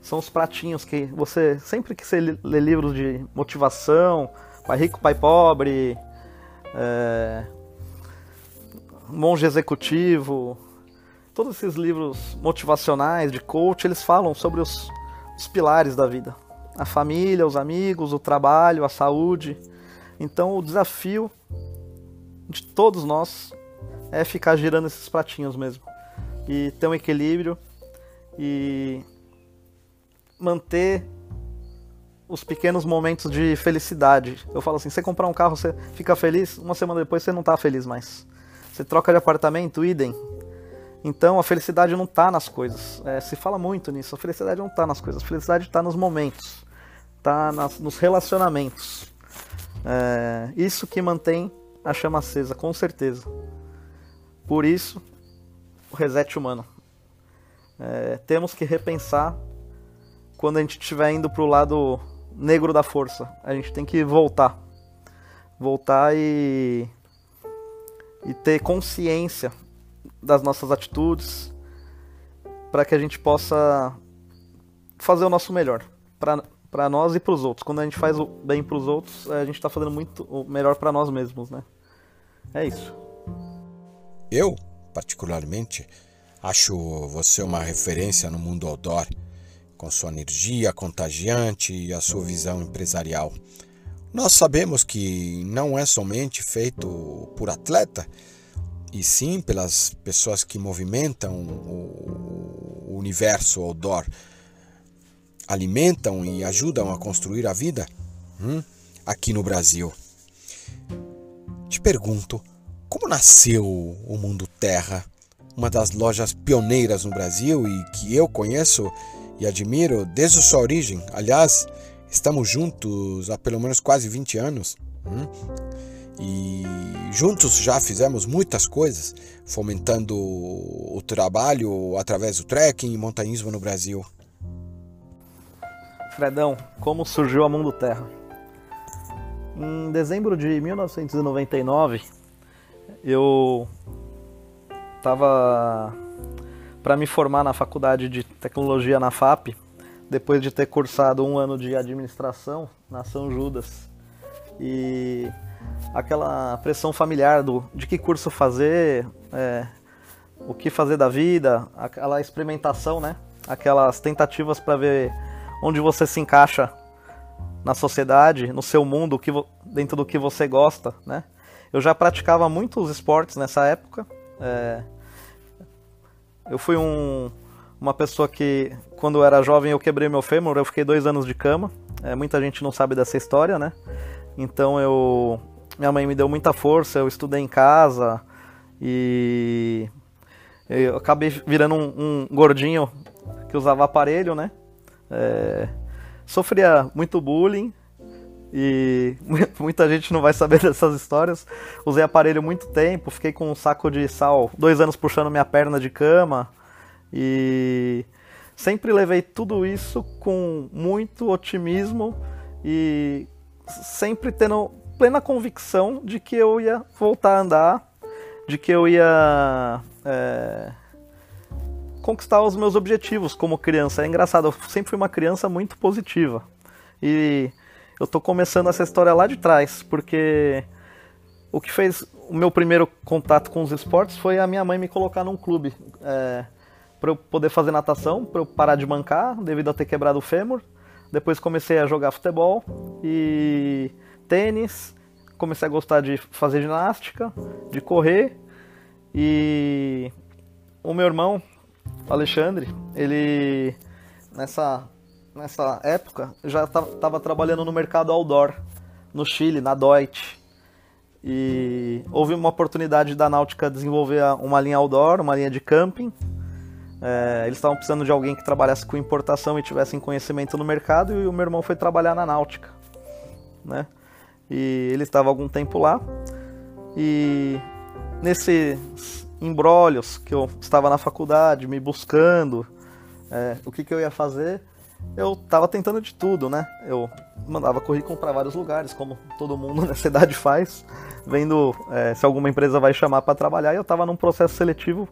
São os pratinhos que você, sempre que você lê livros de motivação, pai rico, pai pobre, é, monge executivo, todos esses livros motivacionais de coach, eles falam sobre os, os pilares da vida: a família, os amigos, o trabalho, a saúde. Então, o desafio de todos nós é ficar girando esses pratinhos mesmo e ter um equilíbrio e manter os pequenos momentos de felicidade. Eu falo assim, você comprar um carro, você fica feliz, uma semana depois você não está feliz mais. Você troca de apartamento, idem. Então a felicidade não está nas coisas. É, se fala muito nisso. A felicidade não está nas coisas. A felicidade está nos momentos, está nos relacionamentos. É, isso que mantém a chama acesa, com certeza. Por isso, o reset humano. É, temos que repensar quando a gente estiver indo para o lado negro da força. A gente tem que voltar. Voltar e, e ter consciência das nossas atitudes, para que a gente possa fazer o nosso melhor para nós e para os outros. Quando a gente faz o bem para os outros, a gente está fazendo muito o melhor para nós mesmos, né? É isso. Eu, particularmente, acho você uma referência no mundo outdoor, com sua energia contagiante e a sua visão empresarial. Nós sabemos que não é somente feito por atleta, e sim pelas pessoas que movimentam o universo outdoor, alimentam e ajudam a construir a vida hum, aqui no Brasil. Te pergunto, como nasceu o Mundo Terra, uma das lojas pioneiras no Brasil e que eu conheço e admiro desde sua origem? Aliás, estamos juntos há pelo menos quase 20 anos. Hum? e juntos já fizemos muitas coisas, fomentando o trabalho através do trekking e montanhismo no Brasil. Fredão, como surgiu a Mundo Terra? Em dezembro de 1999, eu estava para me formar na faculdade de tecnologia na FAP, depois de ter cursado um ano de administração na São Judas. E aquela pressão familiar do de que curso fazer, é, o que fazer da vida, aquela experimentação, né? aquelas tentativas para ver onde você se encaixa na sociedade, no seu mundo, dentro do que você gosta, né? Eu já praticava muitos esportes nessa época. É... Eu fui um, uma pessoa que, quando eu era jovem, eu quebrei meu fêmur, eu fiquei dois anos de cama. É, muita gente não sabe dessa história, né? Então eu. Minha mãe me deu muita força, eu estudei em casa e. Eu acabei virando um, um gordinho que usava aparelho, né? É, sofria muito bullying e <laughs> muita gente não vai saber <laughs> dessas histórias. Usei aparelho muito tempo, fiquei com um saco de sal dois anos puxando minha perna de cama e sempre levei tudo isso com muito otimismo e sempre tendo plena convicção de que eu ia voltar a andar, de que eu ia é, conquistar os meus objetivos como criança. É engraçado, eu sempre fui uma criança muito positiva. E eu tô começando essa história lá de trás, porque o que fez o meu primeiro contato com os esportes foi a minha mãe me colocar num clube. É, para eu poder fazer natação, para eu parar de mancar, devido a ter quebrado o fêmur. Depois comecei a jogar futebol e tênis. Comecei a gostar de fazer ginástica, de correr. E o meu irmão, Alexandre, ele nessa nessa época já estava trabalhando no mercado outdoor no Chile, na Deutsche. E houve uma oportunidade da Náutica desenvolver uma linha outdoor, uma linha de camping. É, eles estavam precisando de alguém que trabalhasse com importação e tivesse conhecimento no mercado, e o meu irmão foi trabalhar na Náutica. Né? E ele estava algum tempo lá. E nesses embrólios que eu estava na faculdade, me buscando, é, o que, que eu ia fazer, eu estava tentando de tudo, né? Eu mandava currículo para vários lugares, como todo mundo <laughs> na cidade faz, vendo é, se alguma empresa vai chamar para trabalhar. E eu estava num processo seletivo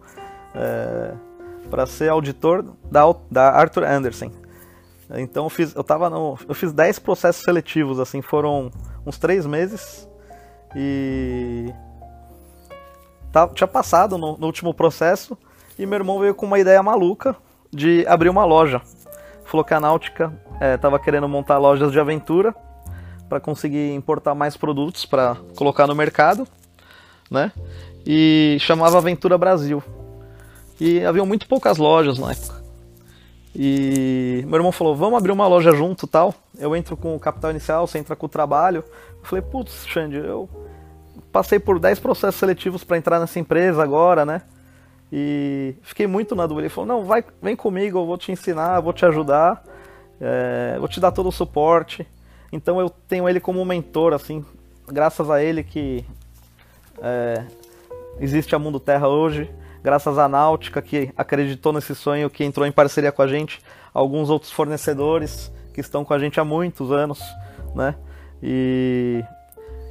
é, para ser auditor da, da Arthur Anderson. Então eu fiz, eu tava no, eu fiz 10 processos seletivos, assim, foram uns 3 meses e tá, tinha passado no, no último processo e meu irmão veio com uma ideia maluca de abrir uma loja falou que a Náutica estava é, querendo montar lojas de aventura para conseguir importar mais produtos para colocar no mercado, né? E chamava Aventura Brasil. E haviam muito poucas lojas na época. E meu irmão falou: "Vamos abrir uma loja junto, tal". Eu entro com o capital inicial, você entra com o trabalho. Eu falei: "Putz, Xande, eu passei por 10 processos seletivos para entrar nessa empresa agora, né?" E fiquei muito na dúvida. Ele falou: Não, vai, vem comigo, eu vou te ensinar, vou te ajudar, é, vou te dar todo o suporte. Então eu tenho ele como mentor, assim, graças a ele que é, existe a Mundo Terra hoje, graças à Náutica que acreditou nesse sonho, que entrou em parceria com a gente, alguns outros fornecedores que estão com a gente há muitos anos, né? E,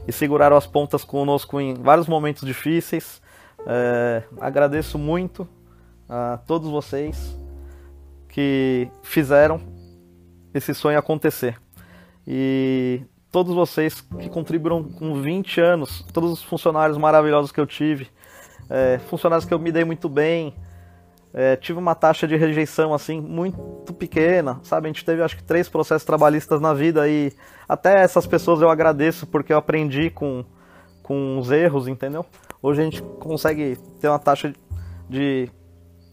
e seguraram as pontas conosco em vários momentos difíceis. É, agradeço muito a todos vocês que fizeram esse sonho acontecer. E todos vocês que contribuíram com 20 anos, todos os funcionários maravilhosos que eu tive, é, funcionários que eu me dei muito bem, é, tive uma taxa de rejeição assim muito pequena, sabe? A gente teve acho que três processos trabalhistas na vida e até essas pessoas eu agradeço porque eu aprendi com, com os erros, entendeu? Hoje a gente consegue ter uma taxa de,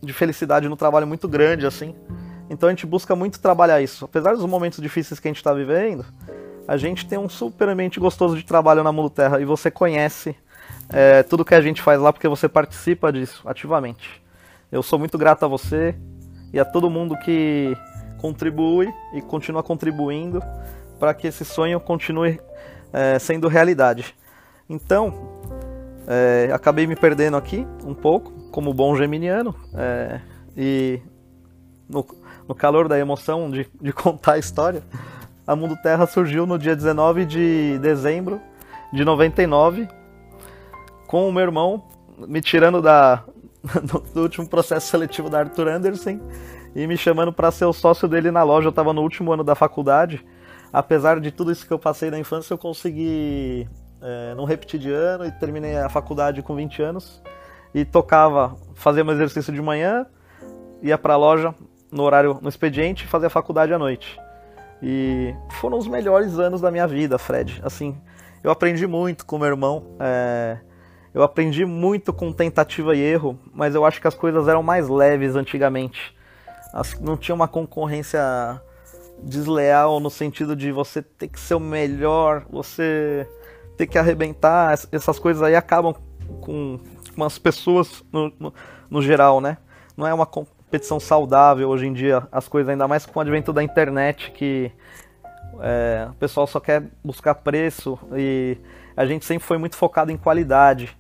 de felicidade no trabalho muito grande, assim. Então a gente busca muito trabalhar isso. Apesar dos momentos difíceis que a gente está vivendo, a gente tem um super ambiente gostoso de trabalho na Mundo Terra e você conhece é, tudo que a gente faz lá porque você participa disso ativamente. Eu sou muito grato a você e a todo mundo que contribui e continua contribuindo para que esse sonho continue é, sendo realidade. Então, é, acabei me perdendo aqui um pouco, como bom geminiano, é, e no, no, calor da emoção de, de, contar a história, a Mundo Terra surgiu no dia 19 de dezembro de 99, com o meu irmão me tirando da, <laughs> do, do último processo seletivo da Arthur Anderson e me chamando para ser o sócio dele na loja. Eu estava no último ano da faculdade. Apesar de tudo isso que eu passei na infância, eu consegui é, não repeti de ano e terminei a faculdade com 20 anos e tocava, fazia meu exercício de manhã, ia para a loja no horário no expediente e fazer a faculdade à noite. E foram os melhores anos da minha vida, Fred. Assim, eu aprendi muito com meu irmão. É... Eu aprendi muito com tentativa e erro, mas eu acho que as coisas eram mais leves antigamente. Não tinha uma concorrência desleal no sentido de você ter que ser o melhor, você ter que arrebentar. Essas coisas aí acabam com, com as pessoas no, no, no geral, né? Não é uma competição saudável hoje em dia, as coisas, ainda mais com o advento da internet, que é, o pessoal só quer buscar preço e a gente sempre foi muito focado em qualidade,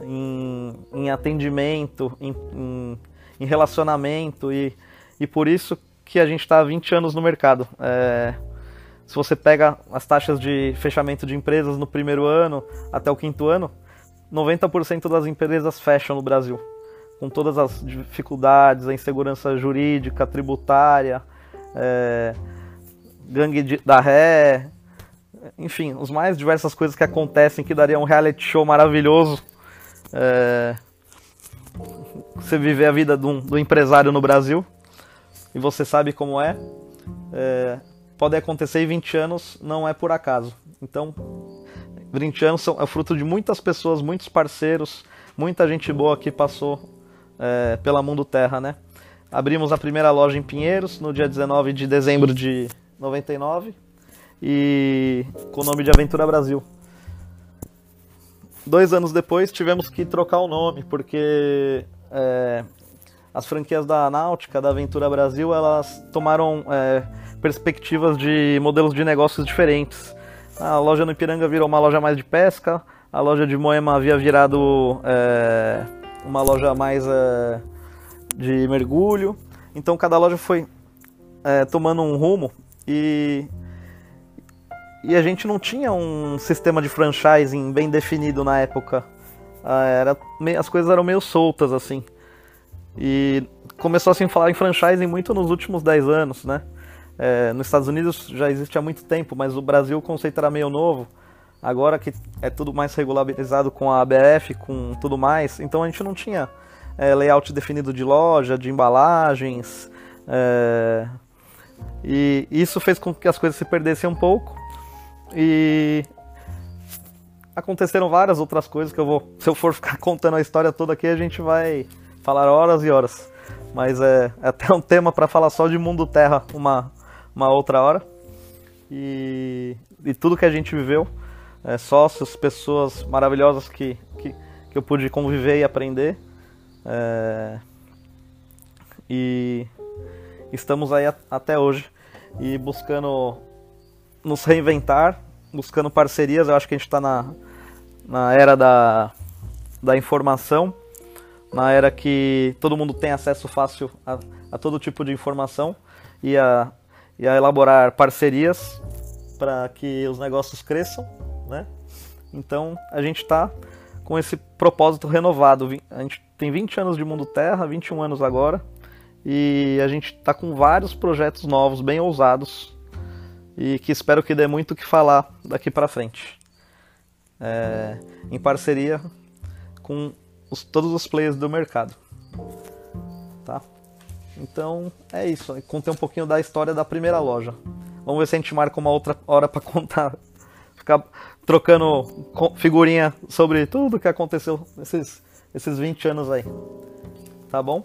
em, em atendimento, em, em, em, relacionamento e, e por isso que a gente está há 20 anos no mercado. É, se você pega as taxas de fechamento de empresas no primeiro ano até o quinto ano, 90% das empresas fecham no Brasil com todas as dificuldades, a insegurança jurídica, tributária, é, gangue de, da ré, enfim, os mais diversas coisas que acontecem que daria um reality show maravilhoso. É, você viver a vida do, do, empresário no Brasil e você sabe como é, é, pode acontecer em 20 anos, não é por acaso. Então, 20 anos são, é fruto de muitas pessoas, muitos parceiros, muita gente boa que passou é, pela Mundo Terra, né? Abrimos a primeira loja em Pinheiros no dia 19 de dezembro de 99 e com o nome de Aventura Brasil. Dois anos depois tivemos que trocar o nome porque é, as franquias da Náutica, da Aventura Brasil, elas tomaram é, perspectivas de modelos de negócios diferentes. A loja no Ipiranga virou uma loja mais de pesca, a loja de Moema havia virado é, uma loja mais é, de mergulho. Então cada loja foi é, tomando um rumo e e a gente não tinha um sistema de franchising bem definido na época. Ah, era, as coisas eram meio soltas assim. E começou assim, a se falar em franchising muito nos últimos 10 anos, né? É, nos Estados Unidos já existe há muito tempo, mas o Brasil o conceito era meio novo. Agora que é tudo mais regularizado com a ABF, com tudo mais, então a gente não tinha é, layout definido de loja, de embalagens. É, e isso fez com que as coisas se perdessem um pouco. E aconteceram várias outras coisas que eu vou. Se eu for ficar <laughs> contando a história toda aqui, a gente vai falar horas e horas. Mas é, é até um tema para falar só de mundo terra uma, uma outra hora. E, e tudo que a gente viveu é, sócios, pessoas maravilhosas que, que, que, eu pude conviver e aprender. É, e estamos aí a, até hoje e buscando nos reinventar, buscando parcerias. Eu acho que a gente está na, na era da, da informação, na era que todo mundo tem acesso fácil a, a todo tipo de informação e a, e a elaborar parcerias para que os negócios cresçam né? Então a gente está com esse propósito renovado. A gente tem 20 anos de Mundo Terra, 21 anos agora, e a gente está com vários projetos novos, bem ousados, e que espero que dê muito o que falar daqui para frente. É, em parceria com os, todos os players do mercado. Tá? Então é isso. Contei um pouquinho da história da primeira loja. Vamos ver se a gente marca uma outra hora para contar ficar trocando figurinha sobre tudo que aconteceu nesses, esses 20 anos aí. Tá bom?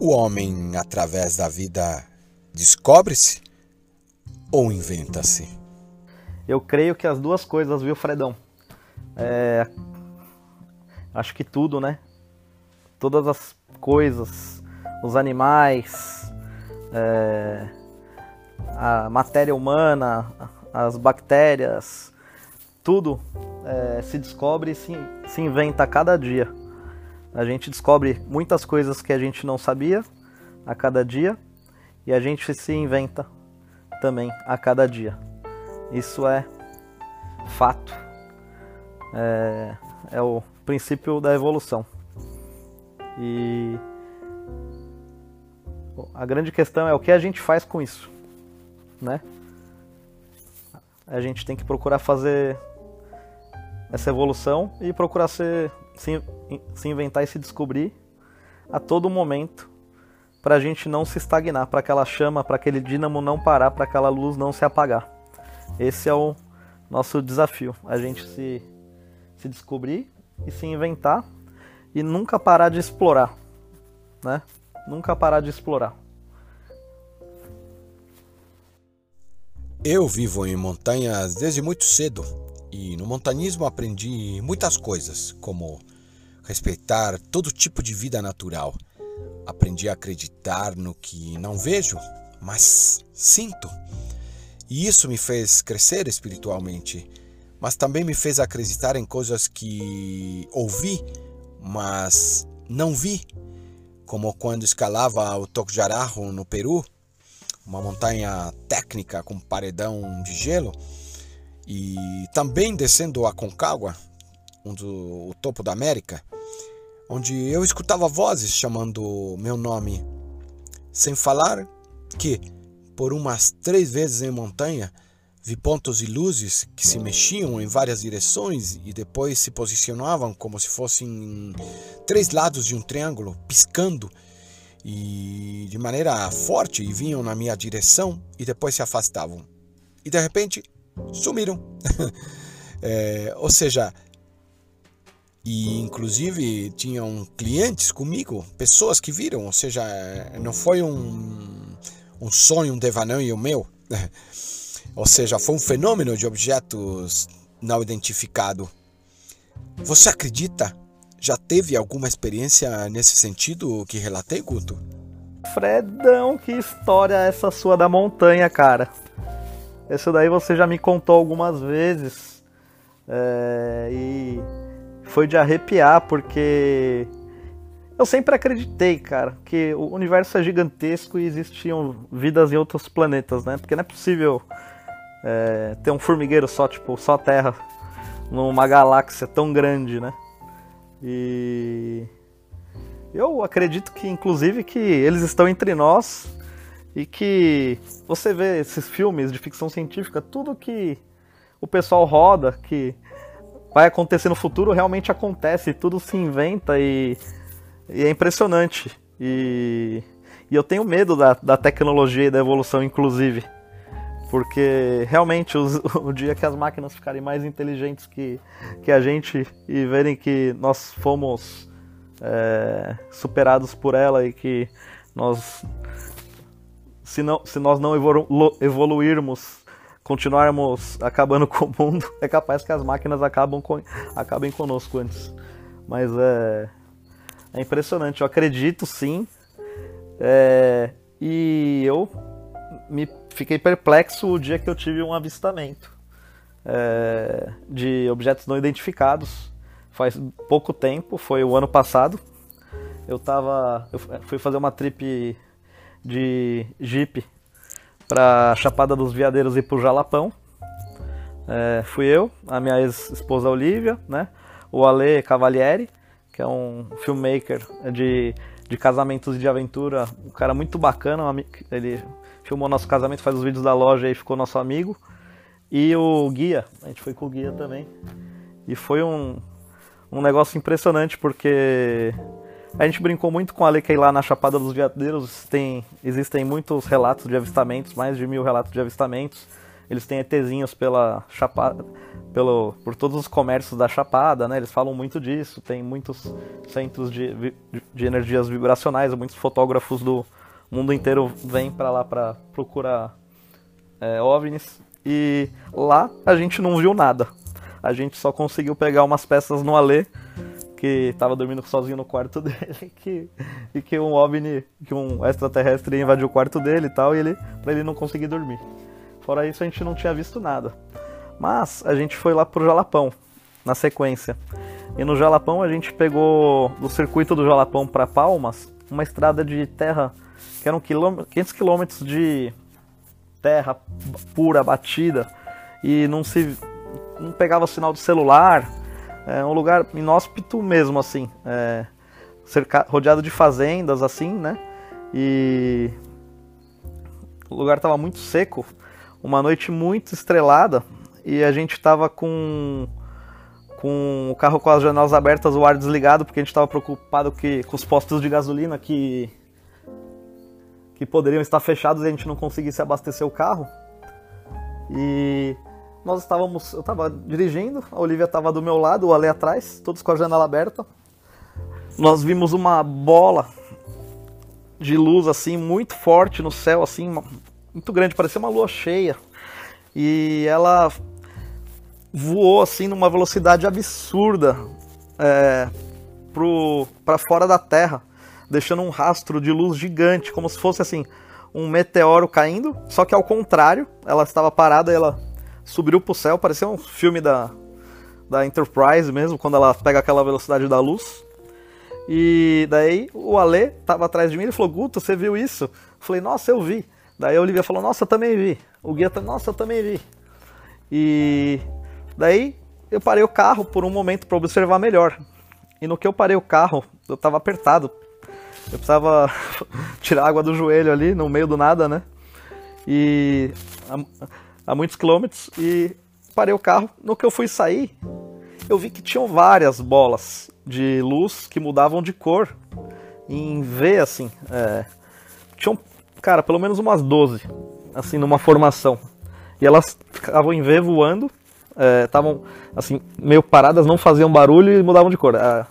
O homem, através da vida, descobre-se ou inventa-se? Eu creio que as duas coisas, viu, Fredão? É... Acho que tudo, né? Todas as coisas, os animais, é a matéria humana, as bactérias, tudo é, se descobre e se, se inventa a cada dia. A gente descobre muitas coisas que a gente não sabia a cada dia e a gente se inventa também a cada dia. Isso é fato. É, é o princípio da evolução. E a grande questão é o que a gente faz com isso né? A gente tem que procurar fazer essa evolução e procurar se, se, se inventar e se descobrir a todo momento para a gente não se estagnar, para aquela chama, para aquele dínamo não parar, para aquela luz não se apagar. Esse é o nosso desafio, a gente se, se descobrir e se inventar e nunca parar de explorar, né? Nunca parar de explorar. Eu vivo em montanhas desde muito cedo e no montanismo aprendi muitas coisas, como respeitar todo tipo de vida natural. Aprendi a acreditar no que não vejo, mas sinto. E isso me fez crescer espiritualmente, mas também me fez acreditar em coisas que ouvi, mas não vi, como quando escalava o Tocjarajo no Peru, uma montanha técnica com paredão de gelo, e também descendo a Concagua, um do, o topo da América, onde eu escutava vozes chamando meu nome, sem falar que por umas três vezes em montanha, vi pontos e luzes que se mexiam em várias direções e depois se posicionavam como se fossem três lados de um triângulo, piscando e de maneira forte e vinham na minha direção e depois se afastavam. E de repente sumiram. <laughs> é, ou seja, e inclusive tinham clientes comigo, pessoas que viram, ou seja, não foi um um sonho, um devaneio meu. <laughs> Ou seja, foi um fenômeno de objetos não identificado. Você acredita? Já teve alguma experiência nesse sentido que relatei, Guto? Fredão, que história é essa sua da montanha, cara. Essa daí você já me contou algumas vezes. É, e foi de arrepiar, porque eu sempre acreditei, cara, que o universo é gigantesco e existiam vidas em outros planetas, né? Porque não é possível é, ter um formigueiro só, tipo, só a Terra, numa galáxia tão grande, né? E eu acredito que, inclusive, que eles estão entre nós e que você vê esses filmes de ficção científica, tudo que o pessoal roda, que vai acontecer no futuro, realmente acontece, tudo se inventa e e é impressionante. E, e eu tenho medo da, da tecnologia e da evolução, inclusive. Porque realmente os, <laughs> o dia que as máquinas ficarem mais inteligentes que, que a gente e verem que nós fomos é, superados por ela e que nós, se, não, se nós não evolu evoluirmos, continuarmos acabando <laughs> com o mundo, é capaz que as máquinas acabam com, acabem conosco antes. Mas é, é impressionante, eu acredito sim. É, e eu me fiquei perplexo o dia que eu tive um avistamento é, de objetos não identificados. Faz pouco tempo, foi o ano passado. Eu tava. Eu fui fazer uma trip de Jeep pra Chapada dos Veadeiros e pro Jalapão. É, fui eu, a minha ex-esposa Olivia, né? O Ale Cavalieri que é um filmmaker de, de casamentos de aventura, um cara muito bacana, ele filmou nosso casamento, faz os vídeos da loja e ficou nosso amigo. E o guia, a gente foi com o guia também. E foi um, um negócio impressionante porque a gente brincou muito com a lei que é lá na Chapada dos Veadeiros tem, existem muitos relatos de avistamentos, mais de mil relatos de avistamentos. Eles têm ETzinhos pela Chapada, pelo, por todos os comércios da Chapada, né? Eles falam muito disso. Tem muitos centros de, de energias vibracionais, muitos fotógrafos do mundo inteiro vêm para lá para procurar é, OVNIs. E lá a gente não viu nada. A gente só conseguiu pegar umas peças no Alê, que estava dormindo sozinho no quarto <laughs> dele, que, e que um OVNI, que um extraterrestre invadiu o quarto dele e tal, e ele, pra ele não conseguir dormir. Fora isso, a gente não tinha visto nada. Mas a gente foi lá pro Jalapão, na sequência. E no Jalapão a gente pegou do circuito do Jalapão para Palmas uma estrada de terra que eram 500 quilômetros de terra pura, batida, e não se não pegava sinal de celular. É um lugar inóspito mesmo, assim, é, cerca, rodeado de fazendas, assim, né? E o lugar estava muito seco, uma noite muito estrelada, e a gente tava com com o carro com as janelas abertas, o ar desligado, porque a gente estava preocupado que, com os postos de gasolina que, que poderiam estar fechados e a gente não conseguisse abastecer o carro. E nós estávamos, eu estava dirigindo, a Olivia estava do meu lado, o Ale atrás, todos com a janela aberta. Nós vimos uma bola de luz assim muito forte no céu, assim muito grande, parecia uma lua cheia. E ela voou assim numa velocidade absurda é, para fora da Terra, deixando um rastro de luz gigante, como se fosse assim um meteoro caindo, só que ao contrário, ela estava parada, ela subiu para o céu, parecia um filme da, da Enterprise mesmo, quando ela pega aquela velocidade da luz. E daí o Ale estava atrás de mim, ele falou: Guto, você viu isso? Eu falei: Nossa, eu vi. Daí a Olivia falou: Nossa, eu também vi. O guia, Nossa, eu também vi. E Daí eu parei o carro por um momento para observar melhor. E no que eu parei o carro, eu estava apertado. Eu precisava <laughs> tirar água do joelho ali, no meio do nada, né? E a, a muitos quilômetros. E parei o carro. No que eu fui sair, eu vi que tinham várias bolas de luz que mudavam de cor em V, assim. É, tinham, cara, pelo menos umas 12, assim, numa formação. E elas ficavam em V voando estavam é, assim meio paradas, não faziam barulho e mudavam de cor. É,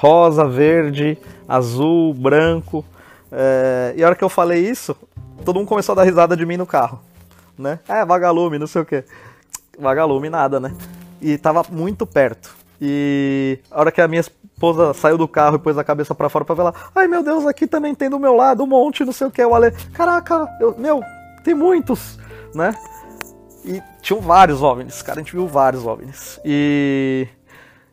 rosa, verde, azul, branco. É, e a hora que eu falei isso, todo mundo começou a dar risada de mim no carro, né? É, vagalume, não sei o que. Vagalume nada, né? E tava muito perto. E a hora que a minha esposa saiu do carro e pôs a cabeça para fora para ver lá, ai meu Deus, aqui também tem do meu lado um monte, não sei o que. O Ale, caraca, eu, meu, tem muitos, né? E tinham vários OVNIs, cara, a gente viu vários OVNIs. E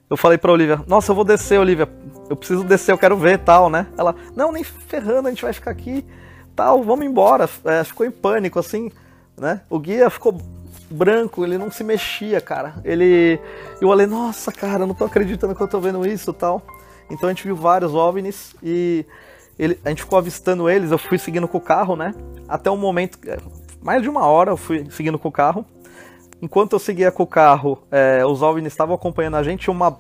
eu falei pra Olivia, nossa, eu vou descer, Olivia, eu preciso descer, eu quero ver tal, né? Ela, não, nem ferrando, a gente vai ficar aqui, tal, vamos embora. É, ficou em pânico, assim, né? O guia ficou branco, ele não se mexia, cara. Ele. Eu falei, nossa, cara, não tô acreditando que eu tô vendo isso tal. Então a gente viu vários OVNIs e ele, a gente ficou avistando eles, eu fui seguindo com o carro, né? Até o momento, mais de uma hora eu fui seguindo com o carro. Enquanto eu seguia com o carro, é, os OVNIs estavam acompanhando a gente, uma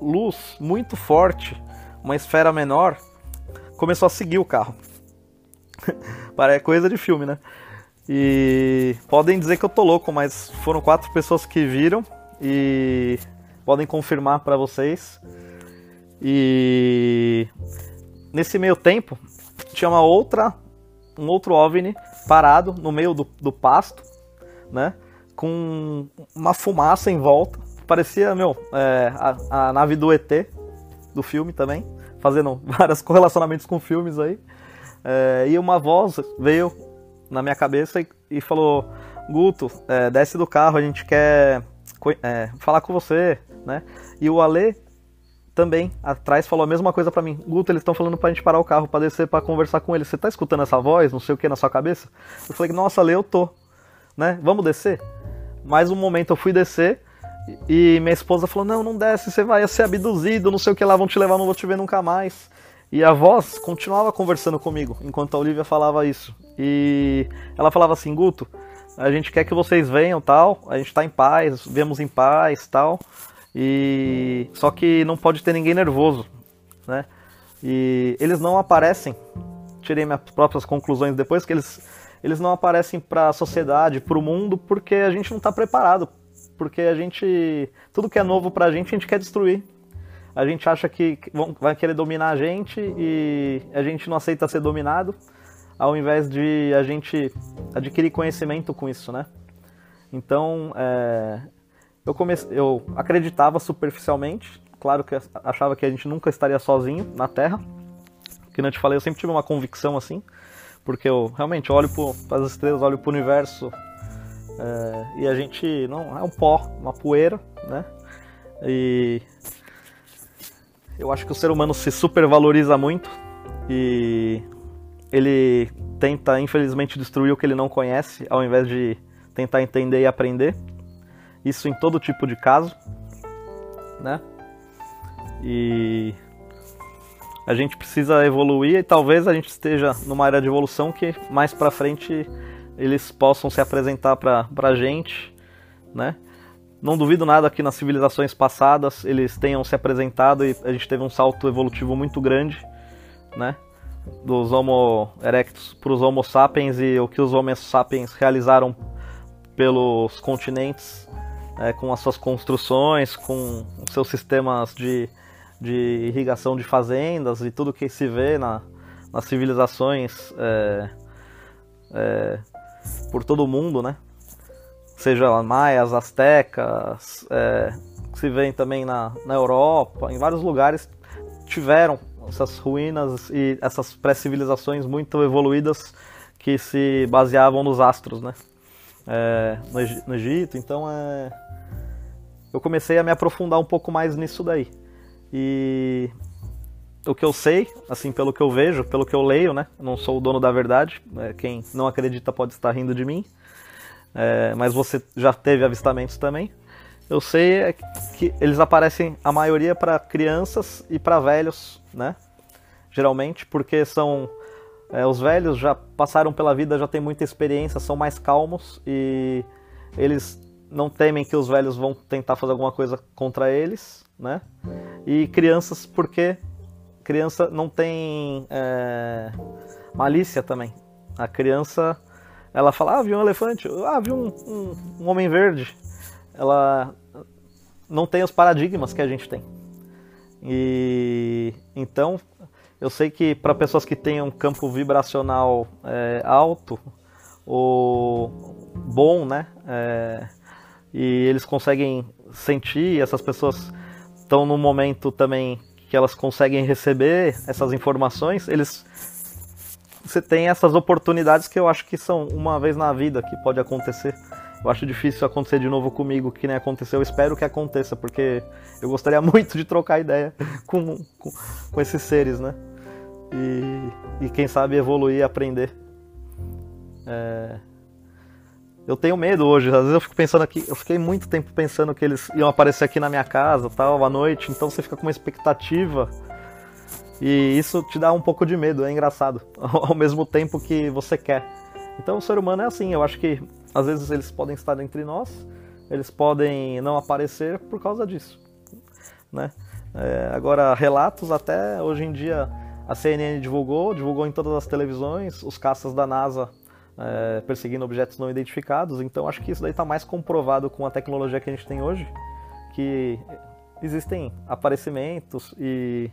luz muito forte, uma esfera menor, começou a seguir o carro. <laughs> Parece coisa de filme, né? E podem dizer que eu tô louco, mas foram quatro pessoas que viram e podem confirmar para vocês. E nesse meio tempo tinha uma outra um outro OVNI parado no meio do, do pasto, né? Com uma fumaça em volta. Parecia, meu, é, a, a nave do ET, do filme também, fazendo <laughs> vários correlacionamentos com filmes aí. É, e uma voz veio na minha cabeça e, e falou: Guto, é, desce do carro, a gente quer é, falar com você, né? E o Ale também atrás falou a mesma coisa para mim. Guto, eles estão falando pra gente parar o carro para descer para conversar com eles. Você tá escutando essa voz, não sei o que na sua cabeça? Eu falei: "Nossa, Lê, eu tô". Né? Vamos descer? Mais um momento eu fui descer e minha esposa falou: "Não, não desce, você vai ser abduzido, não sei o que lá, vão te levar, não vou te ver nunca mais". E a voz continuava conversando comigo enquanto a Olivia falava isso. E ela falava assim: "Guto, a gente quer que vocês venham, tal, a gente tá em paz, vemos em paz, tal". E só que não pode ter ninguém nervoso, né? E eles não aparecem. Tirei minhas próprias conclusões depois que eles eles não aparecem para a sociedade, para o mundo, porque a gente não está preparado, porque a gente tudo que é novo para a gente a gente quer destruir. A gente acha que vão, vai querer dominar a gente e a gente não aceita ser dominado, ao invés de a gente adquirir conhecimento com isso, né? Então, é, eu, eu acreditava superficialmente, claro que achava que a gente nunca estaria sozinho na Terra. Que não te falei, eu sempre tive uma convicção assim, porque eu realmente olho para as estrelas, olho para o universo é... e a gente não é um pó, uma poeira, né? E eu acho que o ser humano se supervaloriza muito e ele tenta, infelizmente, destruir o que ele não conhece, ao invés de tentar entender e aprender. Isso em todo tipo de caso, né? E a gente precisa evoluir e talvez a gente esteja numa era de evolução que mais para frente eles possam se apresentar para a gente, né? não duvido nada que nas civilizações passadas eles tenham se apresentado e a gente teve um salto evolutivo muito grande, né? Dos Homo erectus para os Homo sapiens e o que os Homo sapiens realizaram pelos continentes, é, com as suas construções, com os seus sistemas de, de irrigação de fazendas e tudo que se vê na, nas civilizações é, é, por todo o mundo, né? Seja maias, astecas, é, se vê também na, na Europa, em vários lugares tiveram essas ruínas e essas pré-civilizações muito evoluídas que se baseavam nos astros, né? É, no, no, Egito, então é, eu comecei a me aprofundar um pouco mais nisso daí. E o que eu sei, assim, pelo que eu vejo, pelo que eu leio, né? Não sou o dono da verdade. É, quem não acredita pode estar rindo de mim. É, mas você já teve avistamentos também. Eu sei é que eles aparecem a maioria para crianças e para velhos, né? Geralmente, porque são é, os velhos já passaram pela vida, já têm muita experiência, são mais calmos e eles não temem que os velhos vão tentar fazer alguma coisa contra eles, né? E crianças porque criança não tem é, malícia também. A criança, ela fala, ah, vi um elefante, ah, vi um, um, um homem verde. Ela não tem os paradigmas que a gente tem. E então, eu sei que para pessoas que têm um campo vibracional é, alto ou bom, né, é, e eles conseguem sentir, essas pessoas estão num momento também que elas conseguem receber essas informações, eles você tem essas oportunidades que eu acho que são uma vez na vida que pode acontecer. Eu acho difícil acontecer de novo comigo, que nem aconteceu. Eu espero que aconteça, porque eu gostaria <laughs> muito de trocar ideia com, com, com esses seres, né? E, e, quem sabe evoluir e aprender. É... Eu tenho medo hoje, às vezes eu fico pensando aqui, eu fiquei muito tempo pensando que eles iam aparecer aqui na minha casa, tal, à noite, então você fica com uma expectativa e isso te dá um pouco de medo, é engraçado, <laughs> ao mesmo tempo que você quer. Então o ser humano é assim, eu acho que às vezes eles podem estar entre nós, eles podem não aparecer por causa disso, né? É, agora relatos até hoje em dia a CNN divulgou, divulgou em todas as televisões, os caças da NASA é, perseguindo objetos não identificados. Então acho que isso daí está mais comprovado com a tecnologia que a gente tem hoje, que existem aparecimentos e,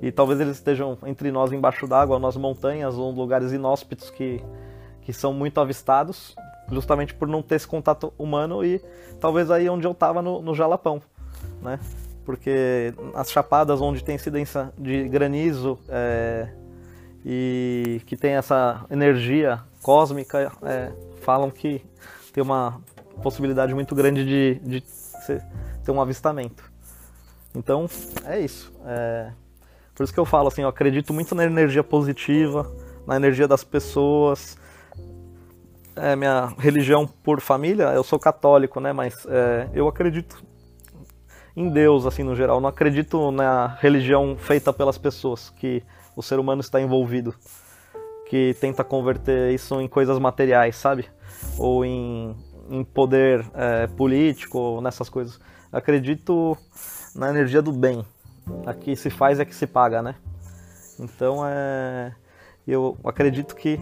e talvez eles estejam entre nós embaixo d'água, nas montanhas ou lugares inóspitos que, que são muito avistados, justamente por não ter esse contato humano e talvez aí onde eu estava no, no Jalapão, né? Porque as chapadas onde tem incidência de granizo é, e que tem essa energia cósmica é, falam que tem uma possibilidade muito grande de, de ter um avistamento. Então, é isso. É, por isso que eu falo assim, eu acredito muito na energia positiva, na energia das pessoas. É, minha religião por família, eu sou católico, né? Mas é, eu acredito em Deus, assim, no geral. Não acredito na religião feita pelas pessoas, que o ser humano está envolvido que tenta converter isso em coisas materiais, sabe? Ou em, em poder é, político, nessas coisas. Acredito na energia do bem. Aqui se faz é que se paga, né? Então é. Eu acredito que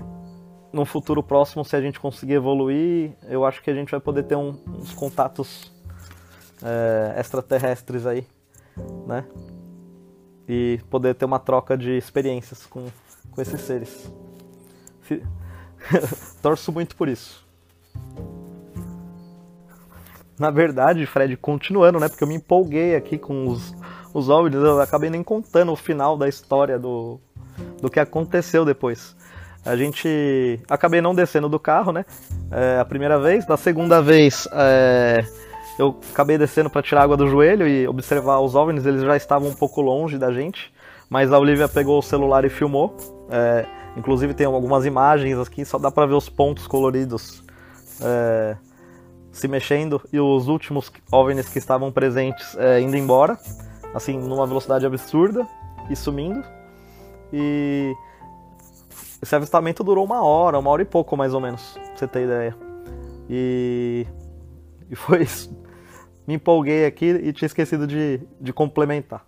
no futuro próximo, se a gente conseguir evoluir, eu acho que a gente vai poder ter um, uns contatos é, extraterrestres aí, né? E poder ter uma troca de experiências com, com esses seres. <laughs> Torço muito por isso. Na verdade, Fred, continuando, né? Porque eu me empolguei aqui com os, os OVNIs, eu acabei nem contando o final da história do, do que aconteceu depois. A gente. Acabei não descendo do carro, né? É, a primeira vez. Da segunda vez, é, eu acabei descendo para tirar água do joelho e observar os OVNIs, eles já estavam um pouco longe da gente. Mas a Olivia pegou o celular e filmou. É, Inclusive tem algumas imagens aqui, só dá para ver os pontos coloridos é, se mexendo e os últimos OVNIs que estavam presentes é, indo embora, assim, numa velocidade absurda e sumindo. E esse avistamento durou uma hora, uma hora e pouco mais ou menos, pra você ter ideia. E, e foi me empolguei aqui e tinha esquecido de, de complementar.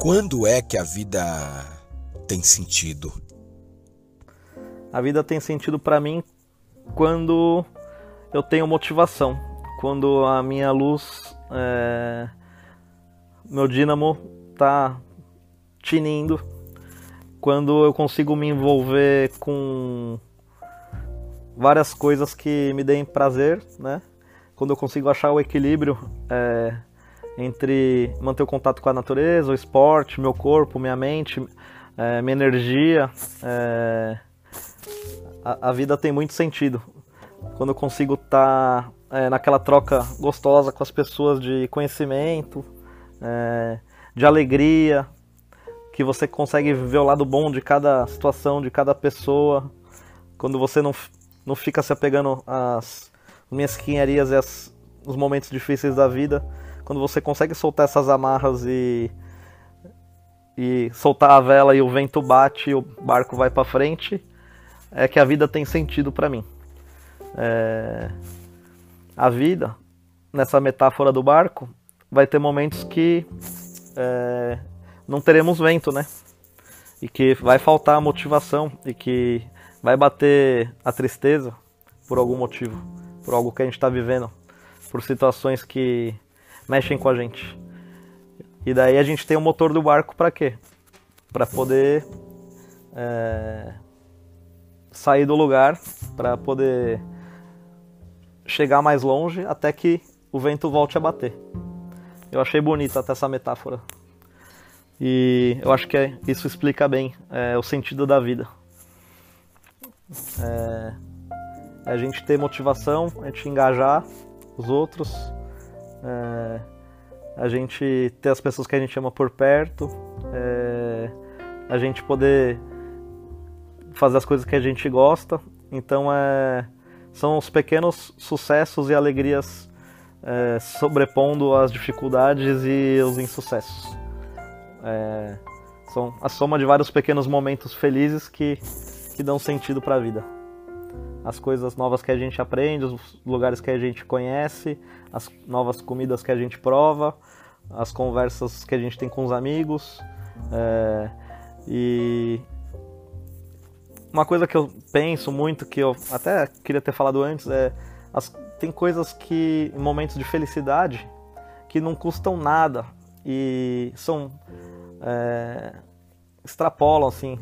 Quando é que a vida tem sentido? A vida tem sentido para mim quando eu tenho motivação, quando a minha luz, é, meu dínamo tá tinindo, quando eu consigo me envolver com várias coisas que me deem prazer, né? Quando eu consigo achar o equilíbrio é, entre manter o contato com a natureza, o esporte, meu corpo, minha mente, é, minha energia, é, a, a, vida tem muito sentido. Quando eu consigo estar tá, é, naquela troca gostosa com as pessoas de conhecimento, é, de alegria, que você consegue ver o lado bom de cada situação, de cada pessoa, quando você não, não fica se apegando às minhas quinharias e às, os momentos difíceis da vida, quando você consegue soltar essas amarras e e soltar a vela e o vento bate e o barco vai para frente, é que a vida tem sentido para mim. É... A vida, nessa metáfora do barco, vai ter momentos que é... não teremos vento, né? E que vai faltar a motivação e que vai bater a tristeza por algum motivo, por algo que a gente está vivendo, por situações que mexem com a gente. E daí a gente tem o motor do barco para quê? Para poder é, sair do lugar, para poder chegar mais longe até que o vento volte a bater. Eu achei bonita até essa metáfora. E eu acho que é, isso explica bem é, o sentido da vida. É, é, a gente ter motivação, a gente engajar os outros, é, a gente ter as pessoas que a gente ama por perto, é, a gente poder fazer as coisas que a gente gosta. Então é, são os pequenos sucessos e alegrias é, sobrepondo as dificuldades e os insucessos. É, são a soma de vários pequenos momentos felizes que, que dão sentido para a vida as coisas novas que a gente aprende, os lugares que a gente conhece, as novas comidas que a gente prova, as conversas que a gente tem com os amigos. É, e uma coisa que eu penso muito, que eu até queria ter falado antes, é as, tem coisas que, em momentos de felicidade, que não custam nada e são. É, extrapolam assim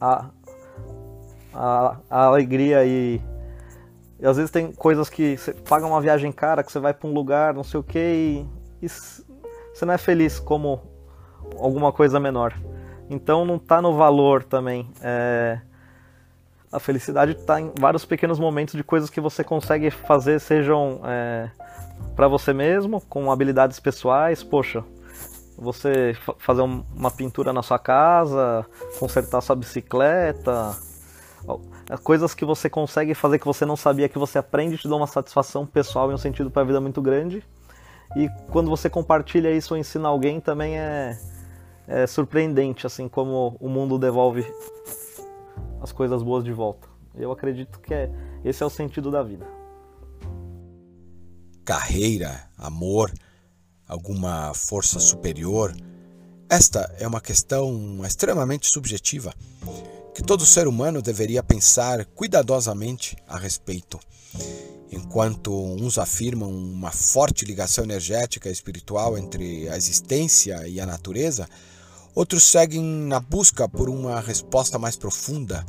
a, a, a alegria e, e, às vezes tem coisas que você paga uma viagem cara, que você vai para um lugar, não sei o que, e, e você não é feliz como alguma coisa menor. Então não está no valor também. É, a felicidade está em vários pequenos momentos de coisas que você consegue fazer, sejam é, para você mesmo, com habilidades pessoais. Poxa, você fazer uma pintura na sua casa, consertar sua bicicleta, coisas que você consegue fazer que você não sabia que você aprende te dão uma satisfação pessoal e um sentido para a vida muito grande. E quando você compartilha isso ou ensina alguém também é, é surpreendente, assim como o mundo devolve as coisas boas de volta. Eu acredito que é, esse é o sentido da vida. Carreira, amor, alguma força superior. Esta é uma questão extremamente subjetiva que todo ser humano deveria pensar cuidadosamente a respeito. Enquanto uns afirmam uma forte ligação energética e espiritual entre a existência e a natureza, outros seguem na busca por uma resposta mais profunda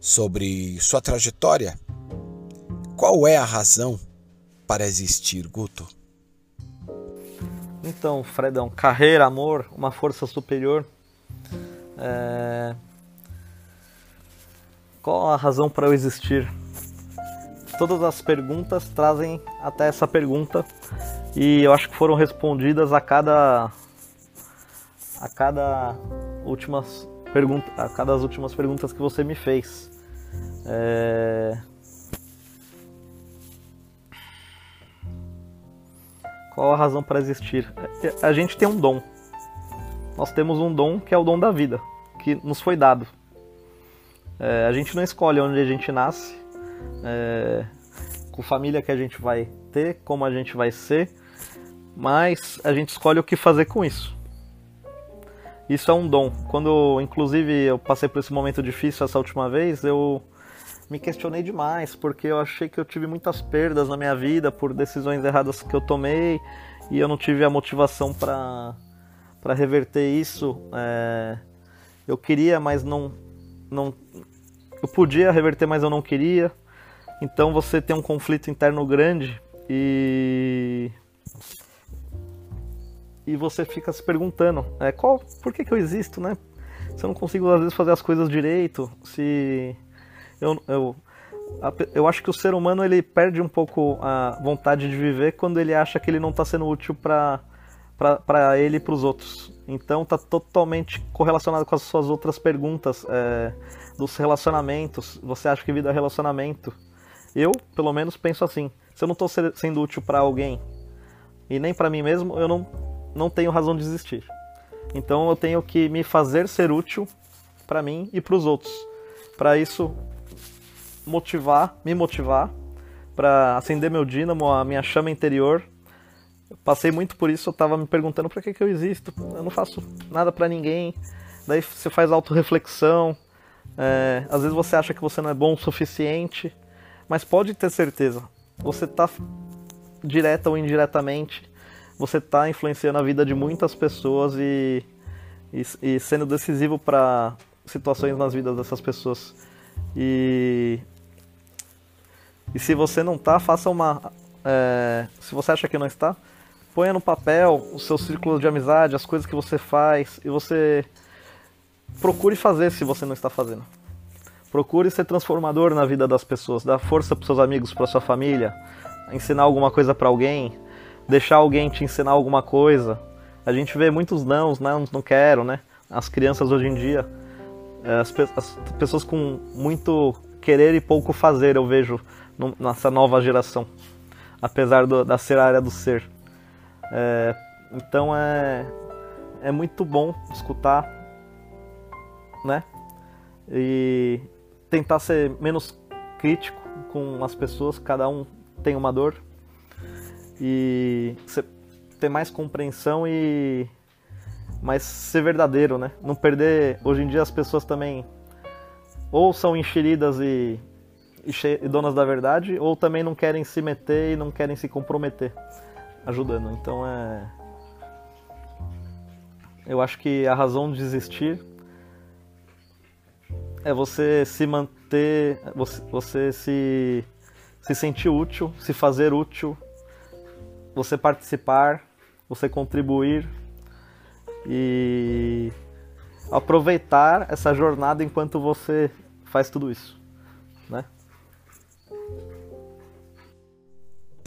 sobre sua trajetória. Qual é a razão para existir, Guto? Então, Fredão, carreira, amor, uma força superior. É... Qual a razão para eu existir? Todas as perguntas trazem até essa pergunta e eu acho que foram respondidas a cada a cada últimas pergunta, a cada as últimas perguntas que você me fez. É... Qual a razão para existir? A gente tem um dom. Nós temos um dom que é o dom da vida, que nos foi dado. É, a gente não escolhe onde a gente nasce, é, com família que a gente vai ter, como a gente vai ser, mas a gente escolhe o que fazer com isso. Isso é um dom. Quando, inclusive, eu passei por esse momento difícil essa última vez, eu me questionei demais, porque eu achei que eu tive muitas perdas na minha vida por decisões erradas que eu tomei e eu não tive a motivação para reverter isso. É, eu queria, mas não não eu podia reverter, mas eu não queria. Então você tem um conflito interno grande e e você fica se perguntando, é, qual, por que, que eu existo, né? Se eu não consigo às vezes fazer as coisas direito, se eu, eu, eu acho que o ser humano ele perde um pouco a vontade de viver quando ele acha que ele não está sendo útil para para ele e para os outros. Então está totalmente correlacionado com as suas outras perguntas é, dos relacionamentos. Você acha que vida é relacionamento? Eu, pelo menos, penso assim. Se eu não estou sendo útil para alguém e nem para mim mesmo, eu não, não tenho razão de existir. Então eu tenho que me fazer ser útil para mim e para os outros. Para isso motivar, me motivar para acender meu dínamo, a minha chama interior. Eu passei muito por isso, eu estava me perguntando para que, que eu existo. Eu não faço nada para ninguém. Daí você faz autorreflexão. É, às vezes você acha que você não é bom o suficiente, mas pode ter certeza, você está direta ou indiretamente, você está influenciando a vida de muitas pessoas e, e, e sendo decisivo para situações nas vidas dessas pessoas. E e se você não tá, faça uma. É, se você acha que não está, ponha no papel os seus círculos de amizade, as coisas que você faz e você procure fazer se você não está fazendo. Procure ser transformador na vida das pessoas, dar força para seus amigos, para sua família, ensinar alguma coisa para alguém, deixar alguém te ensinar alguma coisa. A gente vê muitos nãos, não, não quero, né? As crianças hoje em dia, é, as, as pessoas com muito querer e pouco fazer, eu vejo nessa nova geração, apesar do, da ser a área do ser. É, então é, é muito bom escutar, né? E tentar ser menos crítico com as pessoas, cada um tem uma dor. E ter mais compreensão e mas ser verdadeiro, né? Não perder. Hoje em dia as pessoas também ou são enxeridas e e donas da verdade, ou também não querem se meter e não querem se comprometer ajudando. Então é. Eu acho que a razão de existir é você se manter, você, você se, se sentir útil, se fazer útil, você participar, você contribuir e aproveitar essa jornada enquanto você faz tudo isso,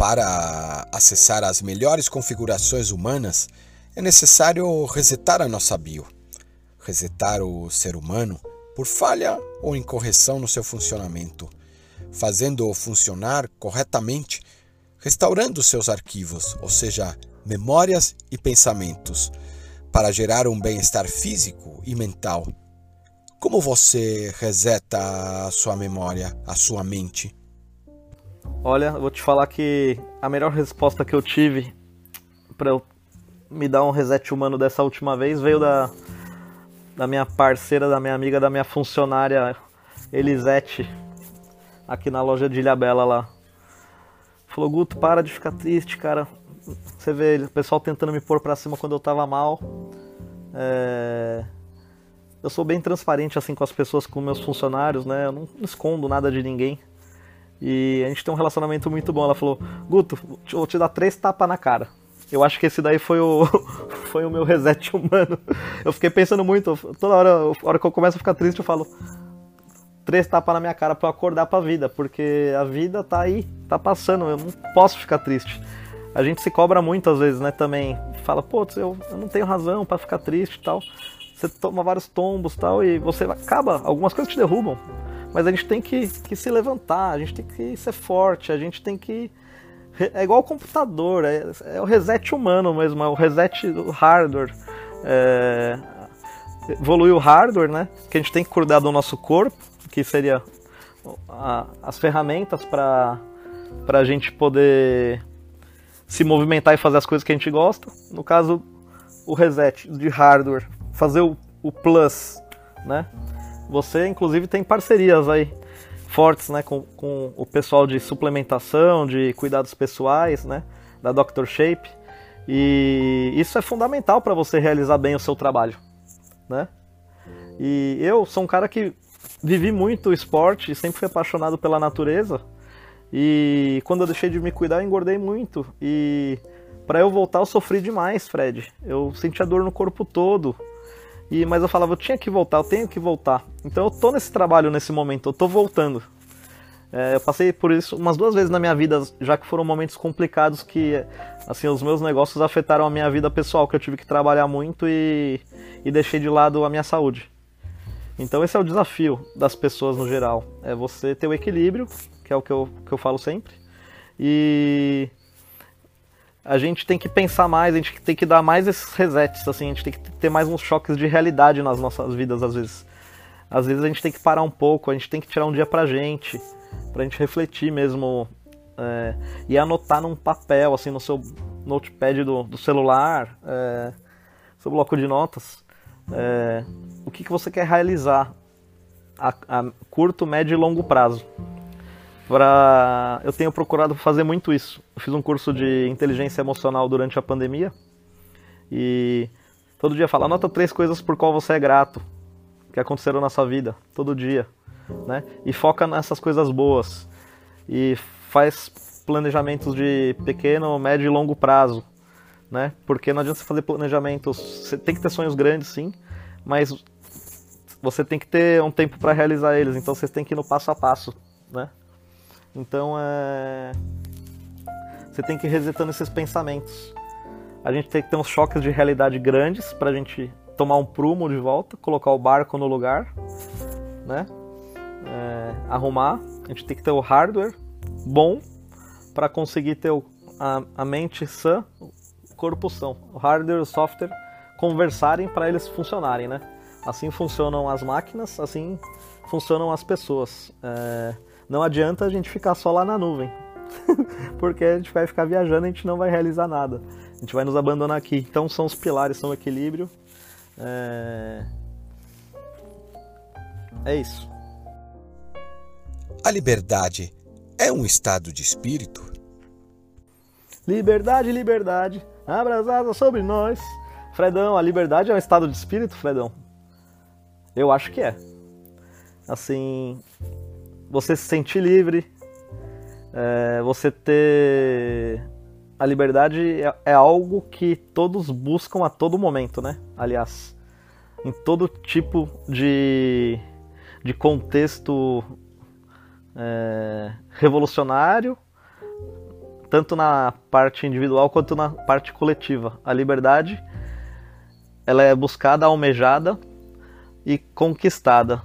Para acessar as melhores configurações humanas, é necessário resetar a nossa bio, resetar o ser humano por falha ou incorreção no seu funcionamento, fazendo-o funcionar corretamente, restaurando seus arquivos, ou seja, memórias e pensamentos, para gerar um bem-estar físico e mental. Como você reseta a sua memória, a sua mente? Olha, vou te falar que a melhor resposta que eu tive para eu me dar um reset humano dessa última vez veio da, da minha parceira, da minha amiga, da minha funcionária Elisete, aqui na loja de Ilhabela lá. Falou, Guto, para de ficar triste, cara. Você vê o pessoal tentando me pôr pra cima quando eu tava mal. É... Eu sou bem transparente assim com as pessoas, com meus funcionários, né? Eu não escondo nada de ninguém. E a gente tem um relacionamento muito bom. Ela falou: Guto, vou te dar três tapas na cara. Eu acho que esse daí foi o, <laughs> foi o meu reset humano. Eu fiquei pensando muito. Toda hora, hora que eu começo a ficar triste, eu falo: três tapas na minha cara para acordar pra vida. Porque a vida tá aí, tá passando. Eu não posso ficar triste. A gente se cobra muito às vezes, né? Também fala: pô, eu, eu não tenho razão para ficar triste e tal. Você toma vários tombos tal, e você acaba. Algumas coisas te derrubam. Mas a gente tem que, que se levantar, a gente tem que ser forte, a gente tem que. É igual o computador, é, é o reset humano mesmo, é o reset do hardware. É, evoluir o hardware, né? Que a gente tem que cuidar do nosso corpo, que seria a, as ferramentas para pra gente poder se movimentar e fazer as coisas que a gente gosta. No caso, o reset de hardware, fazer o, o plus, né? Você, inclusive, tem parcerias aí fortes, né, com, com o pessoal de suplementação, de cuidados pessoais, né, da Dr. Shape. E isso é fundamental para você realizar bem o seu trabalho, né? E eu sou um cara que vivi muito esporte, sempre fui apaixonado pela natureza. E quando eu deixei de me cuidar, eu engordei muito. E para eu voltar, eu sofri demais, Fred. Eu sentia dor no corpo todo. E mas eu falava, eu tinha que voltar, eu tenho que voltar. Então eu tô nesse trabalho nesse momento, eu tô voltando. É, eu passei por isso umas duas vezes na minha vida, já que foram momentos complicados que, assim, os meus negócios afetaram a minha vida pessoal, que eu tive que trabalhar muito e, e deixei de lado a minha saúde. Então esse é o desafio das pessoas no geral, é você ter o equilíbrio, que é o que eu, que eu falo sempre, e a gente tem que pensar mais, a gente tem que dar mais esses resets, assim, a gente tem que ter mais uns choques de realidade nas nossas vidas às vezes. Às vezes a gente tem que parar um pouco, a gente tem que tirar um dia pra gente pra gente refletir mesmo é, e anotar num papel, assim, no seu notepad do, do celular, é, seu bloco de notas, é, o que, que você quer realizar a, a, curto, médio e longo prazo. Pra, eu tenho procurado fazer muito isso. Eu fiz um curso de inteligência emocional durante a pandemia e todo dia fala, anota três coisas por qual você é grato que aconteceram na sua vida, todo dia né? E foca nessas coisas boas. E faz planejamentos de pequeno, médio e longo prazo, né? Porque não adianta você fazer planejamentos, você tem que ter sonhos grandes, sim, mas você tem que ter um tempo para realizar eles, então vocês têm que ir no passo a passo, né? Então é você tem que ir resetando esses pensamentos. A gente tem que ter uns choques de realidade grandes para a gente tomar um prumo de volta, colocar o barco no lugar, né? é, arrumar, a gente tem que ter o hardware bom para conseguir ter o, a, a, mente sã, o corpo são. O hardware e o software conversarem para eles funcionarem, né? Assim funcionam as máquinas, assim funcionam as pessoas. É, não adianta a gente ficar só lá na nuvem, <laughs> porque a gente vai ficar viajando e a gente não vai realizar nada. A gente vai nos abandonar aqui. Então são os pilares, são o equilíbrio. É, é isso. A liberdade é um estado de espírito? Liberdade, liberdade, abrasada sobre nós. Fredão, a liberdade é um estado de espírito, Fredão? Eu acho que é. Assim, você se sentir livre, é, você ter. A liberdade é, é algo que todos buscam a todo momento, né? Aliás, em todo tipo de, de contexto é, revolucionário, tanto na parte individual quanto na parte coletiva. A liberdade ela é buscada, almejada e conquistada.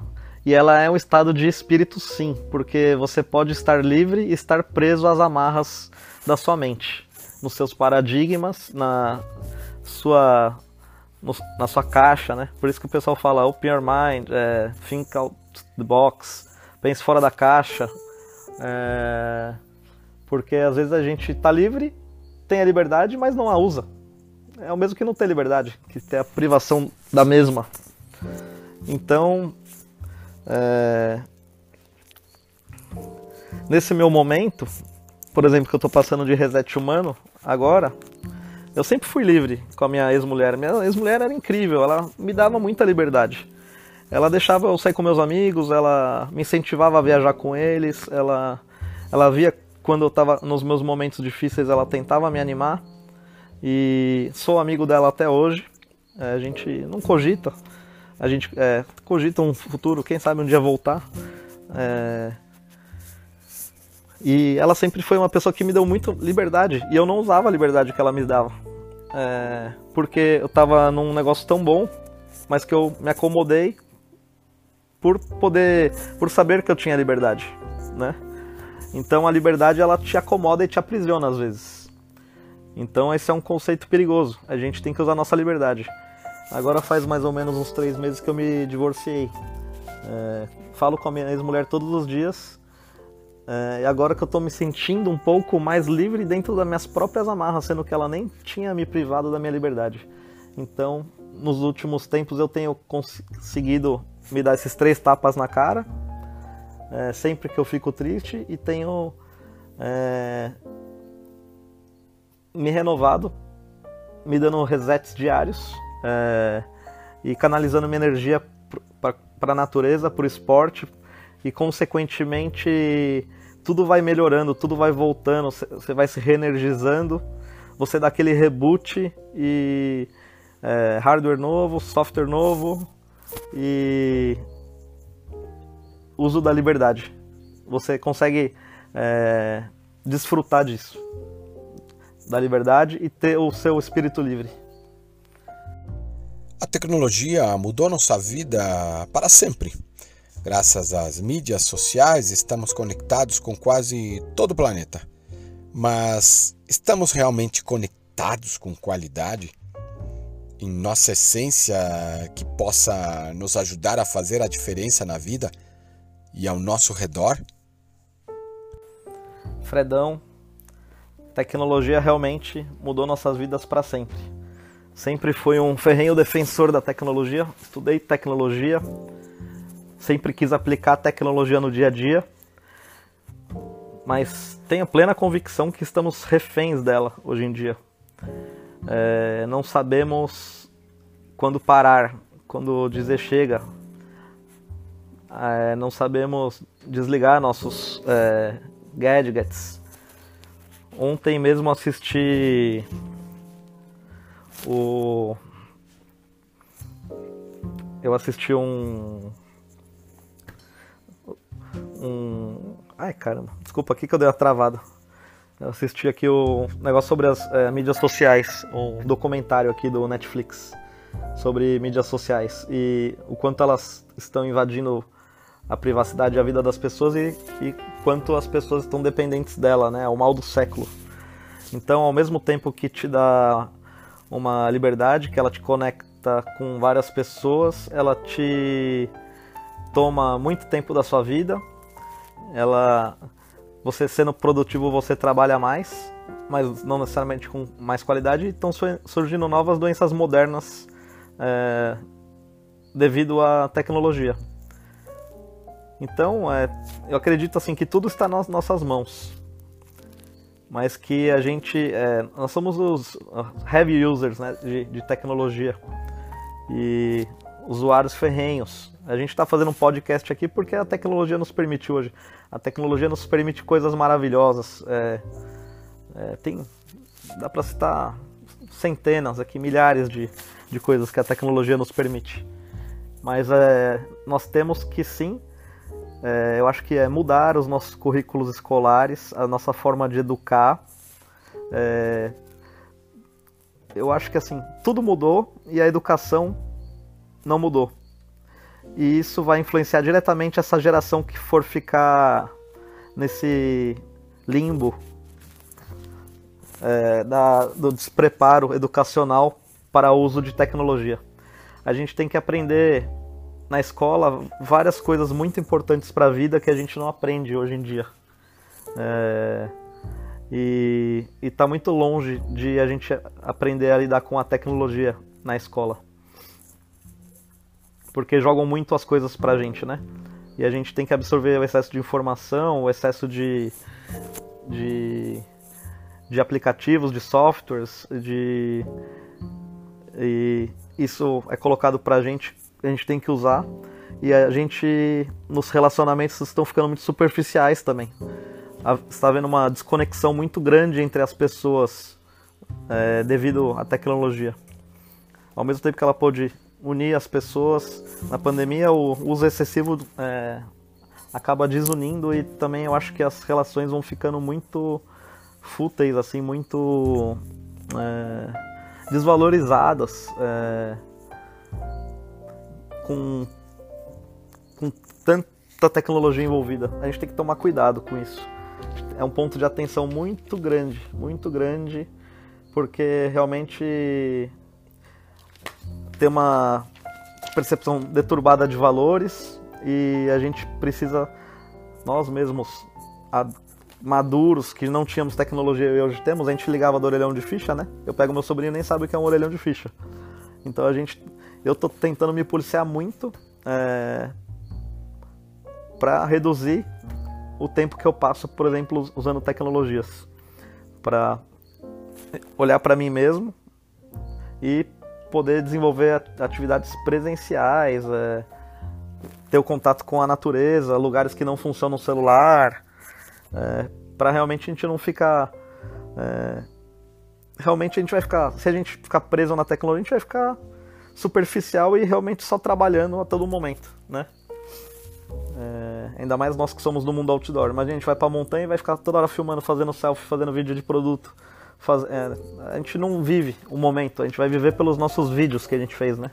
E ela é um estado de espírito, sim, porque você pode estar livre e estar preso às amarras da sua mente, nos seus paradigmas, na sua, no, na sua caixa, né? Por isso que o pessoal fala open your mind, é, think out the box, pense fora da caixa. É... Porque às vezes a gente está livre, tem a liberdade, mas não a usa. É o mesmo que não ter liberdade, que ter a privação da mesma. Então, é... nesse meu momento, por exemplo, que eu estou passando de reset humano agora, eu sempre fui livre com a minha ex-mulher. Minha ex-mulher era incrível, ela me dava muita liberdade. Ela deixava eu sair com meus amigos, ela me incentivava a viajar com eles, ela, ela via quando eu estava nos meus momentos difíceis, ela tentava me animar. E sou amigo dela até hoje. É, a gente não cogita, a gente é, cogita um futuro, quem sabe um dia voltar. É, e ela sempre foi uma pessoa que me deu muito liberdade. E eu não usava a liberdade que ela me dava. É, porque eu estava num negócio tão bom, mas que eu me acomodei por poder, por saber que eu tinha liberdade, né? Então a liberdade ela te acomoda e te aprisiona às vezes. Então esse é um conceito perigoso. A gente tem que usar a nossa liberdade. Agora faz mais ou menos uns três meses que eu me divorciei. É, falo com a minha ex-mulher todos os dias É, e agora que eu tô me sentindo um pouco mais livre dentro das minhas próprias amarras, sendo que ela nem tinha me privado da minha liberdade. Então, nos últimos tempos eu tenho conseguido me dar esses três tapas na cara, é, sempre que eu fico triste, e tenho é, me renovado, me dando resets diários é, e canalizando minha energia para a natureza, para o esporte e, consequentemente, tudo vai melhorando, tudo vai voltando, você vai se reenergizando, você dá aquele reboot e é, hardware novo, software novo e uso da liberdade. Você consegue é, desfrutar disso, da liberdade e ter o seu espírito livre. A tecnologia mudou nossa vida para sempre. Graças às mídias sociais, estamos conectados com quase todo o planeta. Mas estamos realmente conectados com qualidade? Em nossa essência que possa nos ajudar a fazer a diferença na vida e ao nosso redor? Fredão, tecnologia realmente mudou nossas vidas para sempre. Sempre fui um ferrenho defensor da tecnologia, estudei tecnologia, sempre quis aplicar tecnologia no dia a dia, mas tenho plena convicção que estamos reféns dela hoje em dia. É, não sabemos quando parar, quando dizer chega. É, não sabemos desligar nossos é, gadgets. Ontem mesmo assisti o eu assisti um um. Ai caramba, desculpa aqui que eu dei uma travada. Eu assisti aqui o negócio sobre as é, mídias sociais, um documentário aqui do Netflix sobre mídias sociais e o quanto elas estão invadindo a privacidade e a vida das pessoas e, e quanto as pessoas estão dependentes dela, né? É o mal do século. Então, ao mesmo tempo que te dá uma liberdade, que ela te conecta com várias pessoas, ela te toma muito tempo da sua vida ela você sendo produtivo você trabalha mais, mas não necessariamente com mais qualidade. Estão surgindo novas doenças modernas é, devido à tecnologia. Então, é, eu acredito assim que tudo está nas nossas mãos, mas que a gente, é, nós somos os heavy users né, de, de tecnologia e usuários ferrenhos. A gente está fazendo um podcast aqui porque a tecnologia nos permite hoje. A tecnologia nos permite coisas maravilhosas. É, é, tem, dá para citar centenas aqui, milhares de, de coisas que a tecnologia nos permite. Mas é, nós temos que sim, é, eu acho que é mudar os nossos currículos escolares, a nossa forma de educar. É, eu acho que assim, tudo mudou e a educação não mudou e isso vai influenciar diretamente essa geração que for ficar nesse limbo é, da, do despreparo educacional para o uso de tecnologia. A gente tem que aprender na escola várias coisas muito importantes para a vida que a gente não aprende hoje em dia. É, e está muito longe de a gente aprender a lidar com a tecnologia na escola porque jogam muito as coisas pra gente, né? E a gente tem que absorver o excesso de informação, o excesso de, de, de aplicativos, de softwares, de e isso é colocado pra gente, a gente tem que usar. E a gente, nos relacionamentos, estão ficando muito superficiais também. Está havendo uma desconexão muito grande entre as pessoas é, devido à tecnologia. Ao mesmo tempo que ela pode unir as pessoas. Na pandemia, o uso excessivo é, acaba desunindo e também eu acho que as relações vão ficando muito fúteis, assim, muito é, desvalorizadas. É, com, com tanta tecnologia envolvida. A gente tem que tomar cuidado com isso. É um ponto de atenção muito grande, muito grande, porque realmente ter uma percepção deturbada de valores e a gente precisa nós mesmos maduros, que não tínhamos tecnologia e hoje temos, a gente ligava do orelhão de ficha, né? Eu pego meu sobrinho e nem sabe o que é um orelhão de ficha. Então a gente. Eu tô tentando me policiar muito é, para reduzir o tempo que eu passo, por exemplo, usando tecnologias. Para olhar para mim mesmo e poder desenvolver atividades presenciais, é, ter o contato com a natureza, lugares que não funcionam no celular, é, para realmente a gente não ficar. É, realmente a gente vai ficar. Se a gente ficar preso na tecnologia, a gente vai ficar superficial e realmente só trabalhando a todo momento, né? É, ainda mais nós que somos do mundo outdoor. Mas a gente vai pra montanha e vai ficar toda hora filmando, fazendo selfie, fazendo vídeo de produto. Faz, é, a gente não vive o momento, a gente vai viver pelos nossos vídeos que a gente fez, né?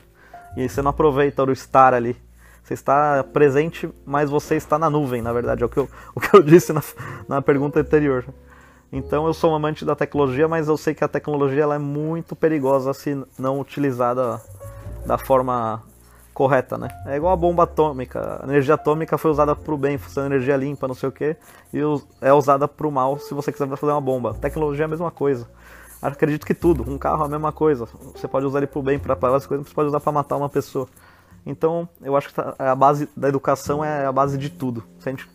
E você não aproveita o estar ali. Você está presente, mas você está na nuvem, na verdade, é o que eu, <laughs> o que eu disse na, na pergunta anterior. Então eu sou um amante da tecnologia, mas eu sei que a tecnologia ela é muito perigosa se não utilizada da forma correta, né? É igual a bomba atômica. A energia atômica foi usada para o bem, funcionando energia limpa, não sei o que, e é usada para o mal se você quiser fazer uma bomba. tecnologia é a mesma coisa. Acredito que tudo, um carro é a mesma coisa. Você pode usar ele para o bem, para várias coisas, você pode usar para matar uma pessoa. Então, eu acho que tá, a base da educação é a base de tudo. Se a gente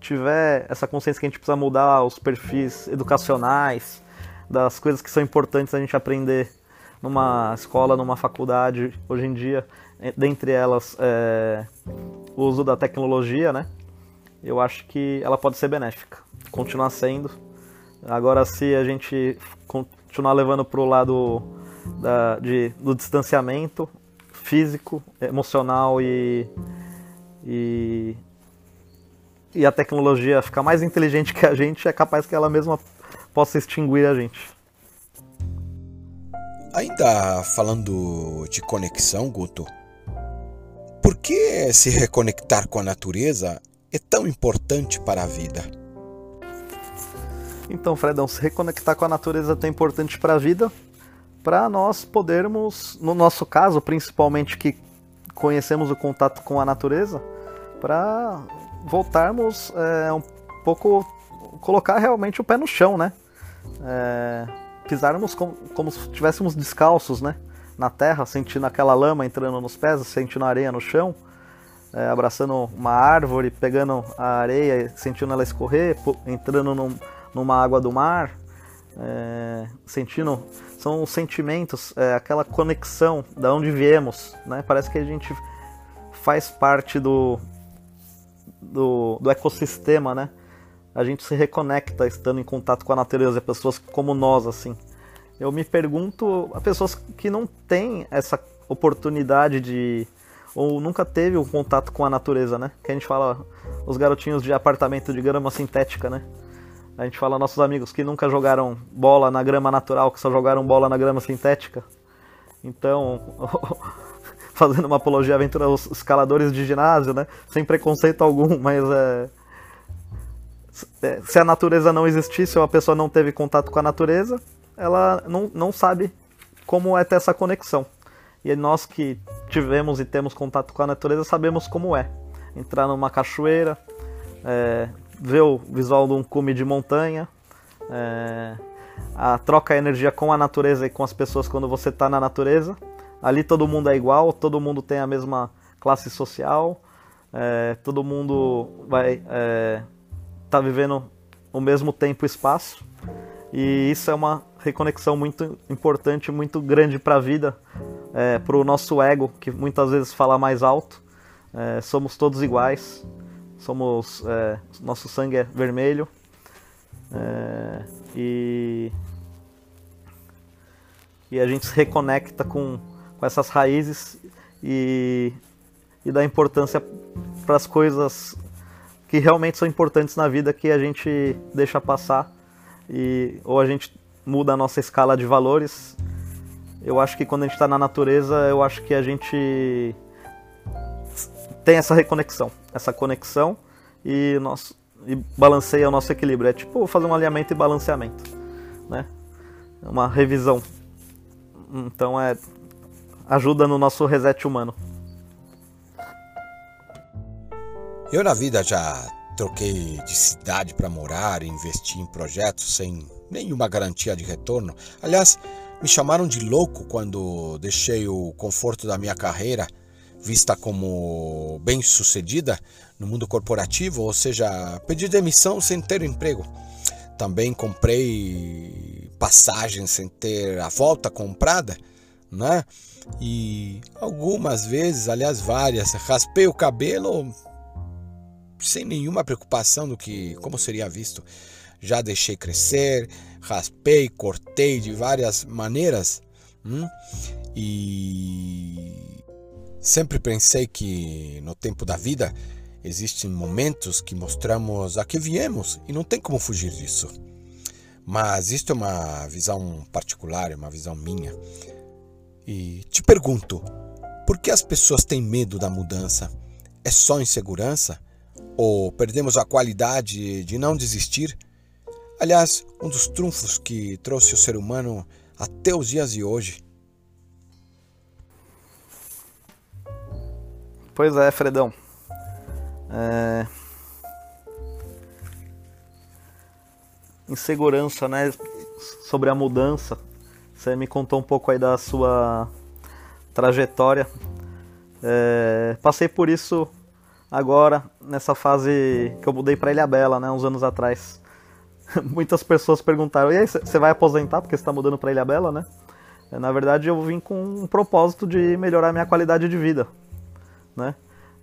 tiver essa consciência que a gente precisa mudar os perfis educacionais, das coisas que são importantes a gente aprender numa escola, numa faculdade, hoje em dia, dentre elas é, o uso da tecnologia, né? Eu acho que ela pode ser benéfica, continuar sendo. Agora, se a gente continuar levando para o lado da, de, do distanciamento, físico, emocional e, e, e a tecnologia ficar mais inteligente que a gente, é capaz que ela mesma possa extinguir a gente. Ainda falando de conexão, Guto, por que se reconectar com a natureza é tão importante para a vida? Então, Fredão, se reconectar com a natureza é tão importante para a vida para nós podermos, no nosso caso, principalmente que conhecemos o contato com a natureza, para voltarmos é, um pouco, colocar realmente o pé no chão, né? É, pisarmos como, como se estivéssemos descalços, né? Na terra, sentindo aquela lama entrando nos pés, sentindo a areia no chão, é, abraçando uma árvore, pegando a areia, sentindo ela escorrer, entrando num, numa água do mar, é, sentindo são os sentimentos, é, aquela conexão da onde viemos, né? Parece que a gente faz parte do, do, do, ecossistema, né? A gente se reconecta estando em contato com a natureza, pessoas como nós, assim. Eu me pergunto a pessoas que não têm essa oportunidade de ou nunca teve um contato com a natureza, né? Que a gente fala os garotinhos de apartamento de grama sintética, né? A gente fala nossos amigos que nunca jogaram bola na grama natural, que só jogaram bola na grama sintética. Então, <laughs> fazendo uma apologia à aventura aos escaladores de ginásio, né? Sem preconceito algum, mas é. Se a natureza não existisse ou a pessoa não teve contato com a natureza, ela não, não sabe como é ter essa conexão. E nós que tivemos e temos contato com a natureza sabemos como é. Entrar numa cachoeira, é, ver o visual de um cume de montanha, é, a troca de energia com a natureza e com as pessoas quando você está na natureza. Ali todo mundo é igual, todo mundo tem a mesma classe social, é, todo mundo vai tá vivendo o mesmo tempo e espaço. E isso é uma reconexão muito importante, muito grande para a vida, é, para o nosso ego, que muitas vezes fala mais alto. É, somos todos iguais somos é, nosso sangue é vermelho é, e e a gente se reconecta com, com essas raízes e, e dá importância para as coisas que realmente são importantes na vida que a gente deixa passar e ou a gente muda a nossa escala de valores. Eu acho que quando a gente está na natureza, eu acho que a gente tem essa reconexão, essa conexão e, nosso, e balanceia o nosso equilíbrio. É tipo fazer um alinhamento e balanceamento, né? Uma revisão. Então é ajuda no nosso reset humano. Eu na vida já troquei de cidade para morar e investir em projetos sem nenhuma garantia de retorno. Aliás, me chamaram de louco quando deixei o conforto da minha carreira, vista como bem-sucedida no mundo corporativo, ou seja, pedi demissão sem ter emprego. Também comprei passagens sem ter a volta comprada, né? E algumas vezes, aliás, várias, raspei o cabelo sem nenhuma preocupação do que como seria visto. Já deixei crescer, raspei, cortei de várias maneiras. Hum? E sempre pensei que no tempo da vida existem momentos que mostramos a que viemos e não tem como fugir disso. Mas isto é uma visão particular, é uma visão minha. E te pergunto, por que as pessoas têm medo da mudança? É só insegurança? Ou perdemos a qualidade de não desistir? Aliás, um dos trunfos que trouxe o ser humano até os dias de hoje. Pois é, Fredão. É... Insegurança, né? Sobre a mudança. Você me contou um pouco aí da sua trajetória. É... Passei por isso agora, nessa fase que eu mudei para Ilha Bela, né? Uns anos atrás. <laughs> Muitas pessoas perguntaram: e aí, você vai aposentar porque você está mudando para Ilha Bela, né? Na verdade, eu vim com um propósito de melhorar minha qualidade de vida, né?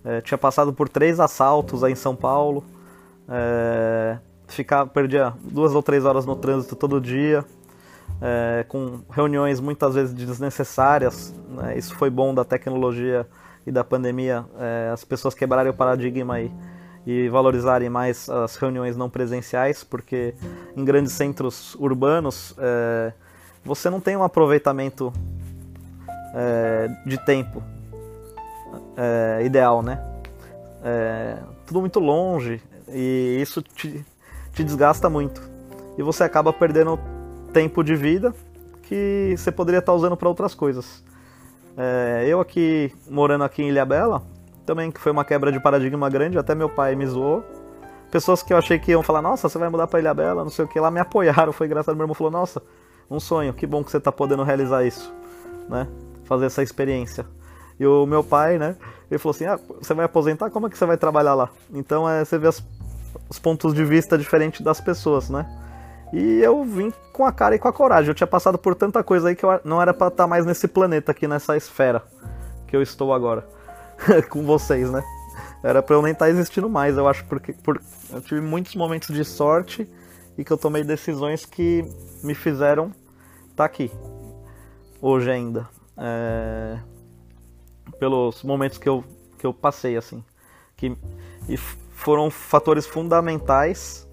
É, tinha passado por três assaltos aí em São Paulo. É, ficar, perdia duas ou três horas no trânsito todo dia. É, com reuniões muitas vezes desnecessárias. Né? Isso foi bom da tecnologia e da pandemia. É, as pessoas quebrarem o paradigma e, e valorizarem mais as reuniões não presenciais, porque em grandes centros urbanos é, você não tem um aproveitamento é, de tempo é, ideal, né? Tudo muito longe e isso te, te desgasta muito. E você acaba perdendo tempo de vida que você poderia estar usando para outras coisas. É, eu aqui, morando aqui em Ilhabela, também que foi uma quebra de paradigma grande, até meu pai me zoou. Pessoas que eu achei que iam falar, nossa, você vai mudar para Ilhabela, não sei o que, lá me apoiaram, <laughs> foi engraçado. Meu irmão falou, nossa, um sonho, que bom que você está podendo realizar isso, né? Fazer essa experiência. E o meu pai, né? Ele falou assim: ah, você vai aposentar? Como é que você vai trabalhar lá? Então é, você vê as, os pontos de vista diferentes das pessoas, né? E eu vim com a cara e com a coragem. Eu tinha passado por tanta coisa aí que eu não era para estar tá mais nesse planeta aqui, nessa esfera que eu estou agora. <laughs> com vocês, né? Era pra eu nem estar tá existindo mais, eu acho, porque por, eu tive muitos momentos de sorte e que eu tomei decisões que me fizeram estar tá aqui. Hoje ainda. É pelos momentos que eu, que eu passei, assim. Que, e foram fatores fundamentais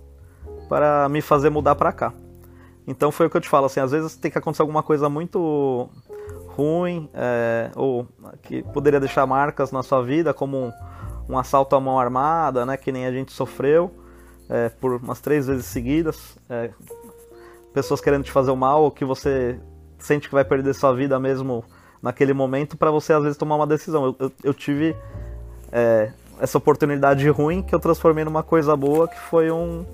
para me fazer mudar para cá. Então foi o que eu te falo, assim, às vezes tem que acontecer alguma coisa muito ruim, é, ou que poderia deixar marcas na sua vida, como um, um, assalto à mão armada, né, que nem a gente sofreu é, por umas três vezes seguidas, é, pessoas querendo te fazer o mal, ou que você sente que vai perder sua vida mesmo naquele momento para você às vezes tomar uma decisão. Eu, eu, eu tive é, essa oportunidade ruim que eu transformei numa coisa boa, que foi um,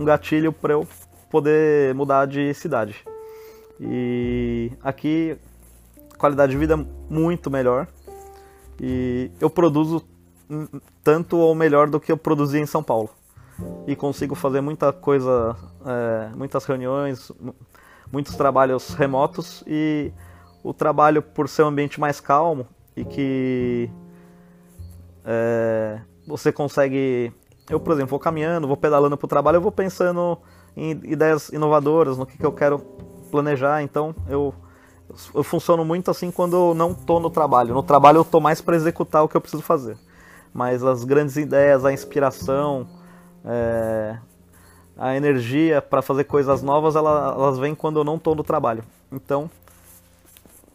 um gatilho para eu poder mudar de cidade. E aqui qualidade de vida muito melhor e eu produzo tanto ou melhor do que eu produzia em São Paulo e consigo fazer muita coisa, é, muitas reuniões, muitos trabalhos remotos e o trabalho, por ser um ambiente mais calmo e que é, você consegue. Eu, por exemplo, vou caminhando, vou pedalando para o trabalho, eu vou pensando em ideias inovadoras, no que, que eu quero planejar. Então, eu, eu funciono muito assim quando eu não estou no trabalho. No trabalho, eu estou mais para executar o que eu preciso fazer. Mas as grandes ideias, a inspiração, é, a energia para fazer coisas novas, elas, elas vêm quando eu não estou no trabalho. Então,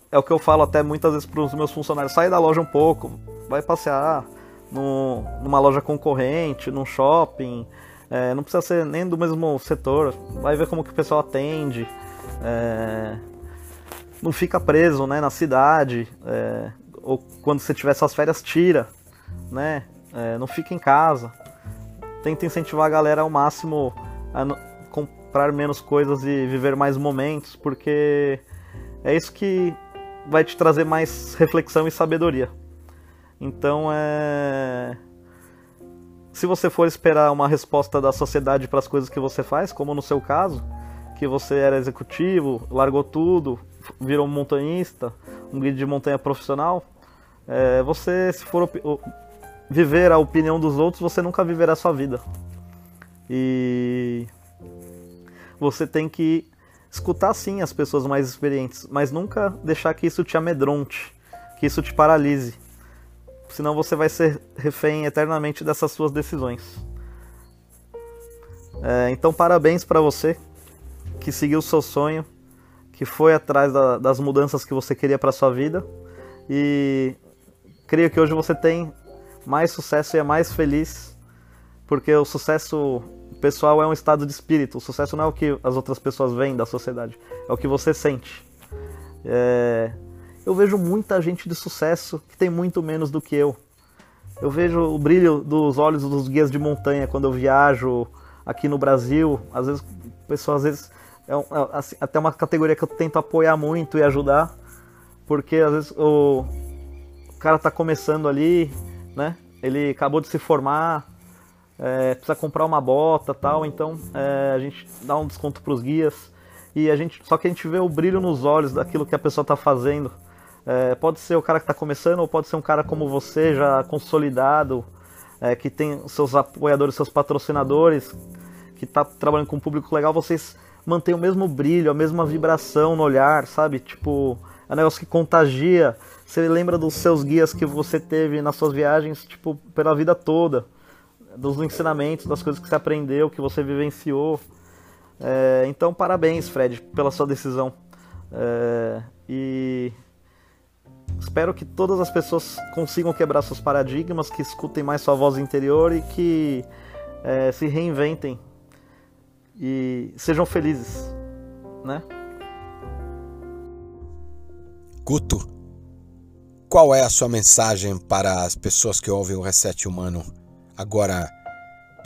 é o que eu falo até muitas vezes para os meus funcionários: sai da loja um pouco, vai passear no, numa loja concorrente, num shopping. É, não precisa ser nem do mesmo setor, vai ver como que o pessoal atende. É, não fica preso né, na cidade, é, ou quando você tiver suas férias, tira, né? É, não fica em casa. tenta incentivar a galera ao máximo a comprar menos coisas e viver mais momentos, porque é isso que vai te trazer mais reflexão e sabedoria. Então é. Se você for esperar uma resposta da sociedade para as coisas que você faz, como no seu caso, que você era executivo, largou tudo, virou um montanhista, um guia de montanha profissional, é, você, se for viver a opinião dos outros, você nunca viverá a sua vida. E você tem que escutar sim as pessoas mais experientes, mas nunca deixar que isso te amedronte, que isso te paralise. Senão você vai ser refém eternamente dessas suas decisões. É, então parabéns para você que seguiu o seu sonho, que foi atrás da, das mudanças que você queria para sua vida e creio que hoje você tem mais sucesso e é mais feliz, porque o sucesso pessoal é um estado de espírito. O sucesso não é o que as outras pessoas veem da sociedade, é o que você sente. É... Eu vejo muita gente de sucesso que tem muito menos do que eu. Eu vejo o brilho dos olhos dos guias de montanha quando eu viajo aqui no Brasil. Às vezes, pessoas, às vezes, é, é assim, até uma categoria que eu tento apoiar muito e ajudar, porque às vezes o, o cara está começando ali, né? Ele acabou de se formar, é, precisa comprar uma bota tal, então é, a gente dá um desconto para os guias e a gente só que a gente vê o brilho nos olhos daquilo que a pessoa está fazendo. É, pode ser o cara que está começando ou pode ser um cara como você já consolidado, é, que tem seus apoiadores, seus patrocinadores, que está trabalhando com um público legal. Vocês mantêm o mesmo brilho, a mesma vibração no olhar, sabe? Tipo é um negócio que contagia. Você lembra dos seus guias que você teve nas suas viagens, tipo, pela vida toda. Dos ensinamentos, das coisas que você aprendeu, que você vivenciou. É, então, parabéns, Fred, pela sua decisão. É, e espero que todas as pessoas consigam quebrar seus paradigmas, que escutem mais sua voz interior e que é, se reinventem e sejam felizes, né? Guto, qual é a sua mensagem para as pessoas que ouvem o Reset Humano agora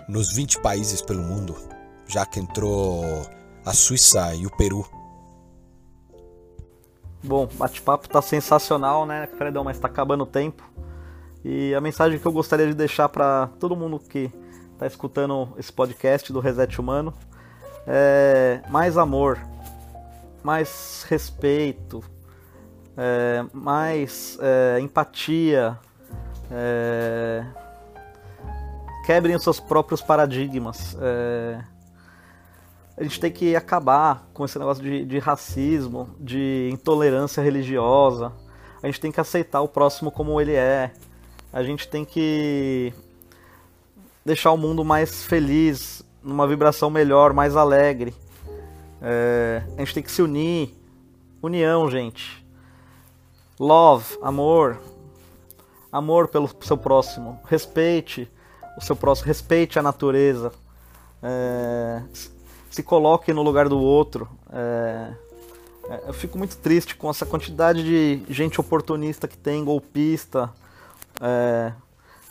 nos 20 países pelo mundo, já que entrou a Suíça e o Peru? Bom, bate-papo tá sensacional, né, Fredão, mas tá acabando o tempo. E a mensagem que eu gostaria de deixar para todo mundo que tá escutando esse podcast do Reset Humano é mais amor, mais respeito, é, mais é, empatia, é, quebrem os seus próprios paradigmas. É, a gente tem que acabar com esse negócio de, de racismo, de intolerância religiosa. A gente tem que aceitar o próximo como ele é. A gente tem que deixar o mundo mais feliz, numa vibração melhor, mais alegre. É, a gente tem que se unir. União, gente love, amor, amor pelo seu próximo, respeite o seu próximo, respeite a natureza, é, se coloque no lugar do outro. É, é, eu fico muito triste com essa quantidade de gente oportunista que tem, golpista, é,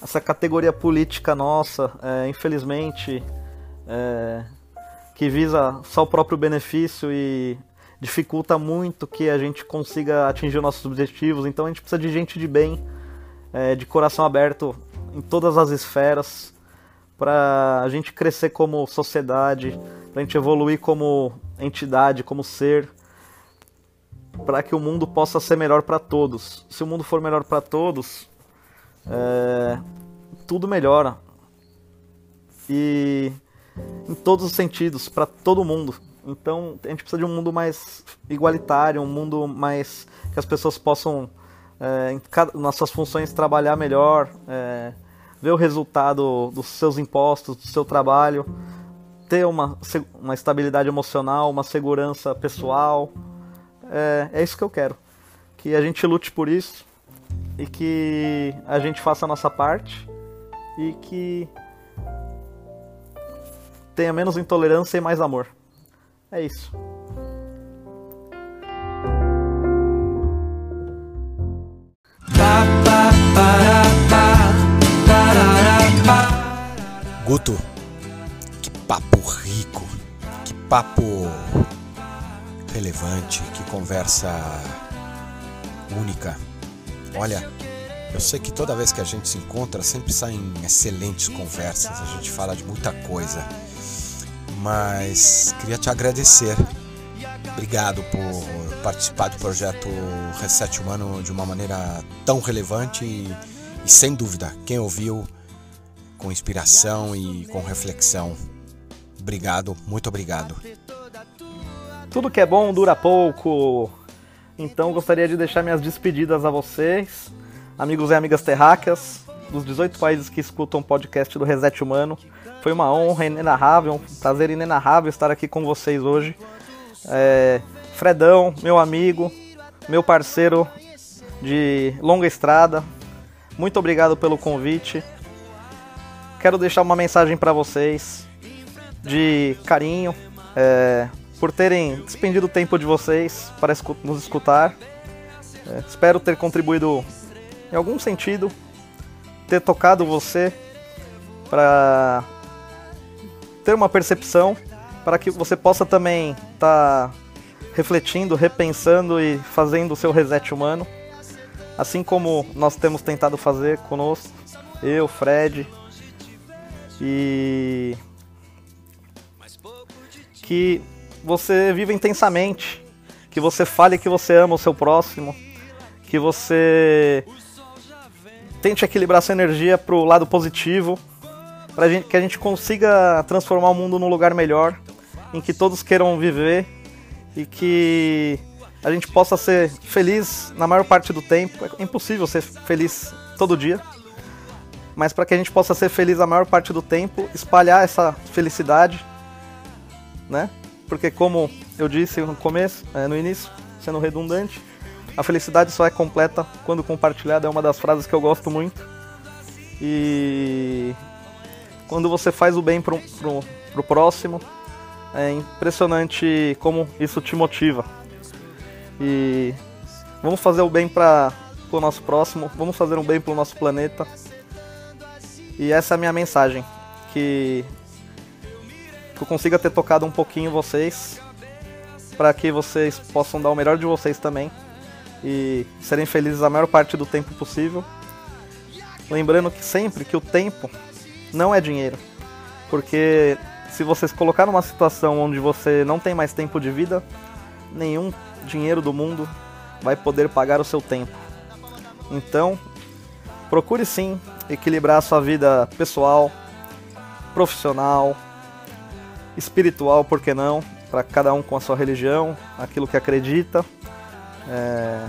essa categoria política nossa, é, infelizmente, é, que visa só o próprio benefício e dificulta muito que a gente consiga atingir nossos objetivos. Então a gente precisa de gente de bem, é, de coração aberto em todas as esferas, para a gente crescer como sociedade, para a gente evoluir como entidade, como ser, para que o mundo possa ser melhor para todos. Se o mundo for melhor para todos, é, tudo melhora. E em todos os sentidos, para todo mundo. Então a gente precisa de um mundo mais igualitário, um mundo mais que as pessoas possam é, em cada, nas suas funções trabalhar melhor, é, ver o resultado dos seus impostos, do seu trabalho, ter uma, uma estabilidade emocional, uma segurança pessoal. É, é isso que eu quero. Que a gente lute por isso e que a gente faça a nossa parte e que tenha menos intolerância e mais amor. É isso. Guto, papo rico, que papo relevante, que conversa única. Olha, eu sei que toda vez que a gente se encontra sempre saem excelentes conversas, a gente fala de muita coisa. Mas queria te agradecer. Obrigado por participar do projeto Reset Humano de uma maneira tão relevante e, e sem dúvida, quem ouviu com inspiração e com reflexão. Obrigado, muito obrigado. Tudo que é bom dura pouco. Então gostaria de deixar minhas despedidas a vocês, amigos e amigas terráqueas, dos 18 países que escutam o podcast do Reset Humano. Foi uma honra inenarrável, um prazer inenarrável estar aqui com vocês hoje. É, Fredão, meu amigo, meu parceiro de longa estrada, muito obrigado pelo convite. Quero deixar uma mensagem para vocês de carinho, é, por terem despendido o tempo de vocês para nos escutar. É, espero ter contribuído em algum sentido, ter tocado você para ter uma percepção, para que você possa também estar tá refletindo, repensando e fazendo o seu reset humano, assim como nós temos tentado fazer conosco, eu, Fred, e que você viva intensamente, que você fale que você ama o seu próximo, que você tente equilibrar sua energia para o lado positivo, para que a gente consiga transformar o mundo num lugar melhor, em que todos queiram viver e que a gente possa ser feliz na maior parte do tempo. É impossível ser feliz todo dia, mas para que a gente possa ser feliz a maior parte do tempo, espalhar essa felicidade, né? porque como eu disse no começo, é, no início, sendo redundante, a felicidade só é completa quando compartilhada, é uma das frases que eu gosto muito. E quando você faz o bem pro, pro, pro próximo, é impressionante como isso te motiva. E vamos fazer o bem para o nosso próximo, vamos fazer um bem para o nosso planeta. E essa é a minha mensagem, que que eu consiga ter tocado um pouquinho vocês, para que vocês possam dar o melhor de vocês também e serem felizes a maior parte do tempo possível. Lembrando que sempre que o tempo não é dinheiro, porque se você se colocar numa situação onde você não tem mais tempo de vida, nenhum dinheiro do mundo vai poder pagar o seu tempo. Então, procure sim equilibrar a sua vida pessoal, profissional, espiritual, por que não? Para cada um com a sua religião, aquilo que acredita, é,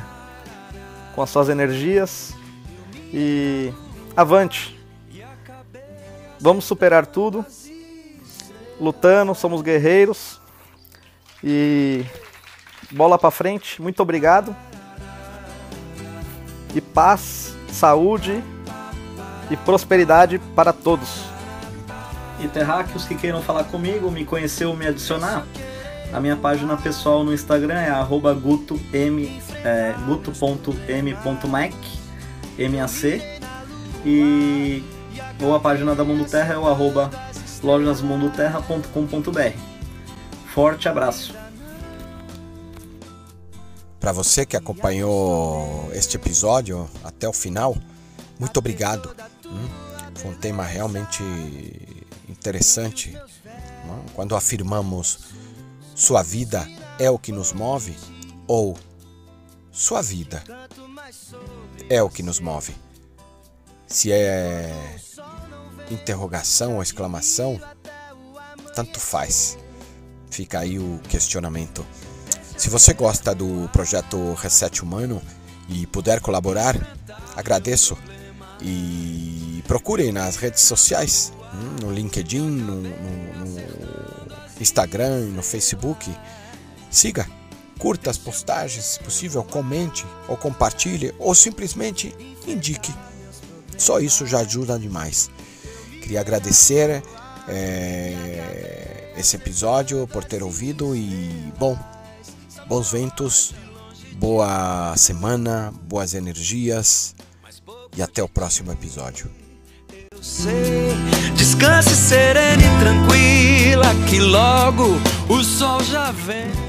com as suas energias. E avante! Vamos superar tudo, lutando, somos guerreiros. E bola para frente, muito obrigado. E paz, saúde e prosperidade para todos e terráqueos que queiram falar comigo, me conhecer ou me adicionar, a minha página pessoal no Instagram é guto.m.mac, é, M-A-C, e ou a página da Mundo Terra é o arroba lojasmundoterra.com.br. Forte abraço! Para você que acompanhou este episódio até o final, muito obrigado. Hum? Foi um tema realmente interessante não? quando afirmamos sua vida é o que nos move ou sua vida é o que nos move. Se é interrogação ou exclamação, tanto faz. Fica aí o questionamento. Se você gosta do projeto Reset Humano e puder colaborar, agradeço. E procurem nas redes sociais Hum, no LinkedIn, no, no, no Instagram, no Facebook. Siga, curta as postagens, se possível, comente ou compartilhe ou simplesmente indique. Só isso já ajuda demais. Queria agradecer é, esse episódio por ter ouvido e, bom, bons ventos, boa semana, boas energias e até o próximo episódio. Descanse serena e tranquila, que logo o sol já vem.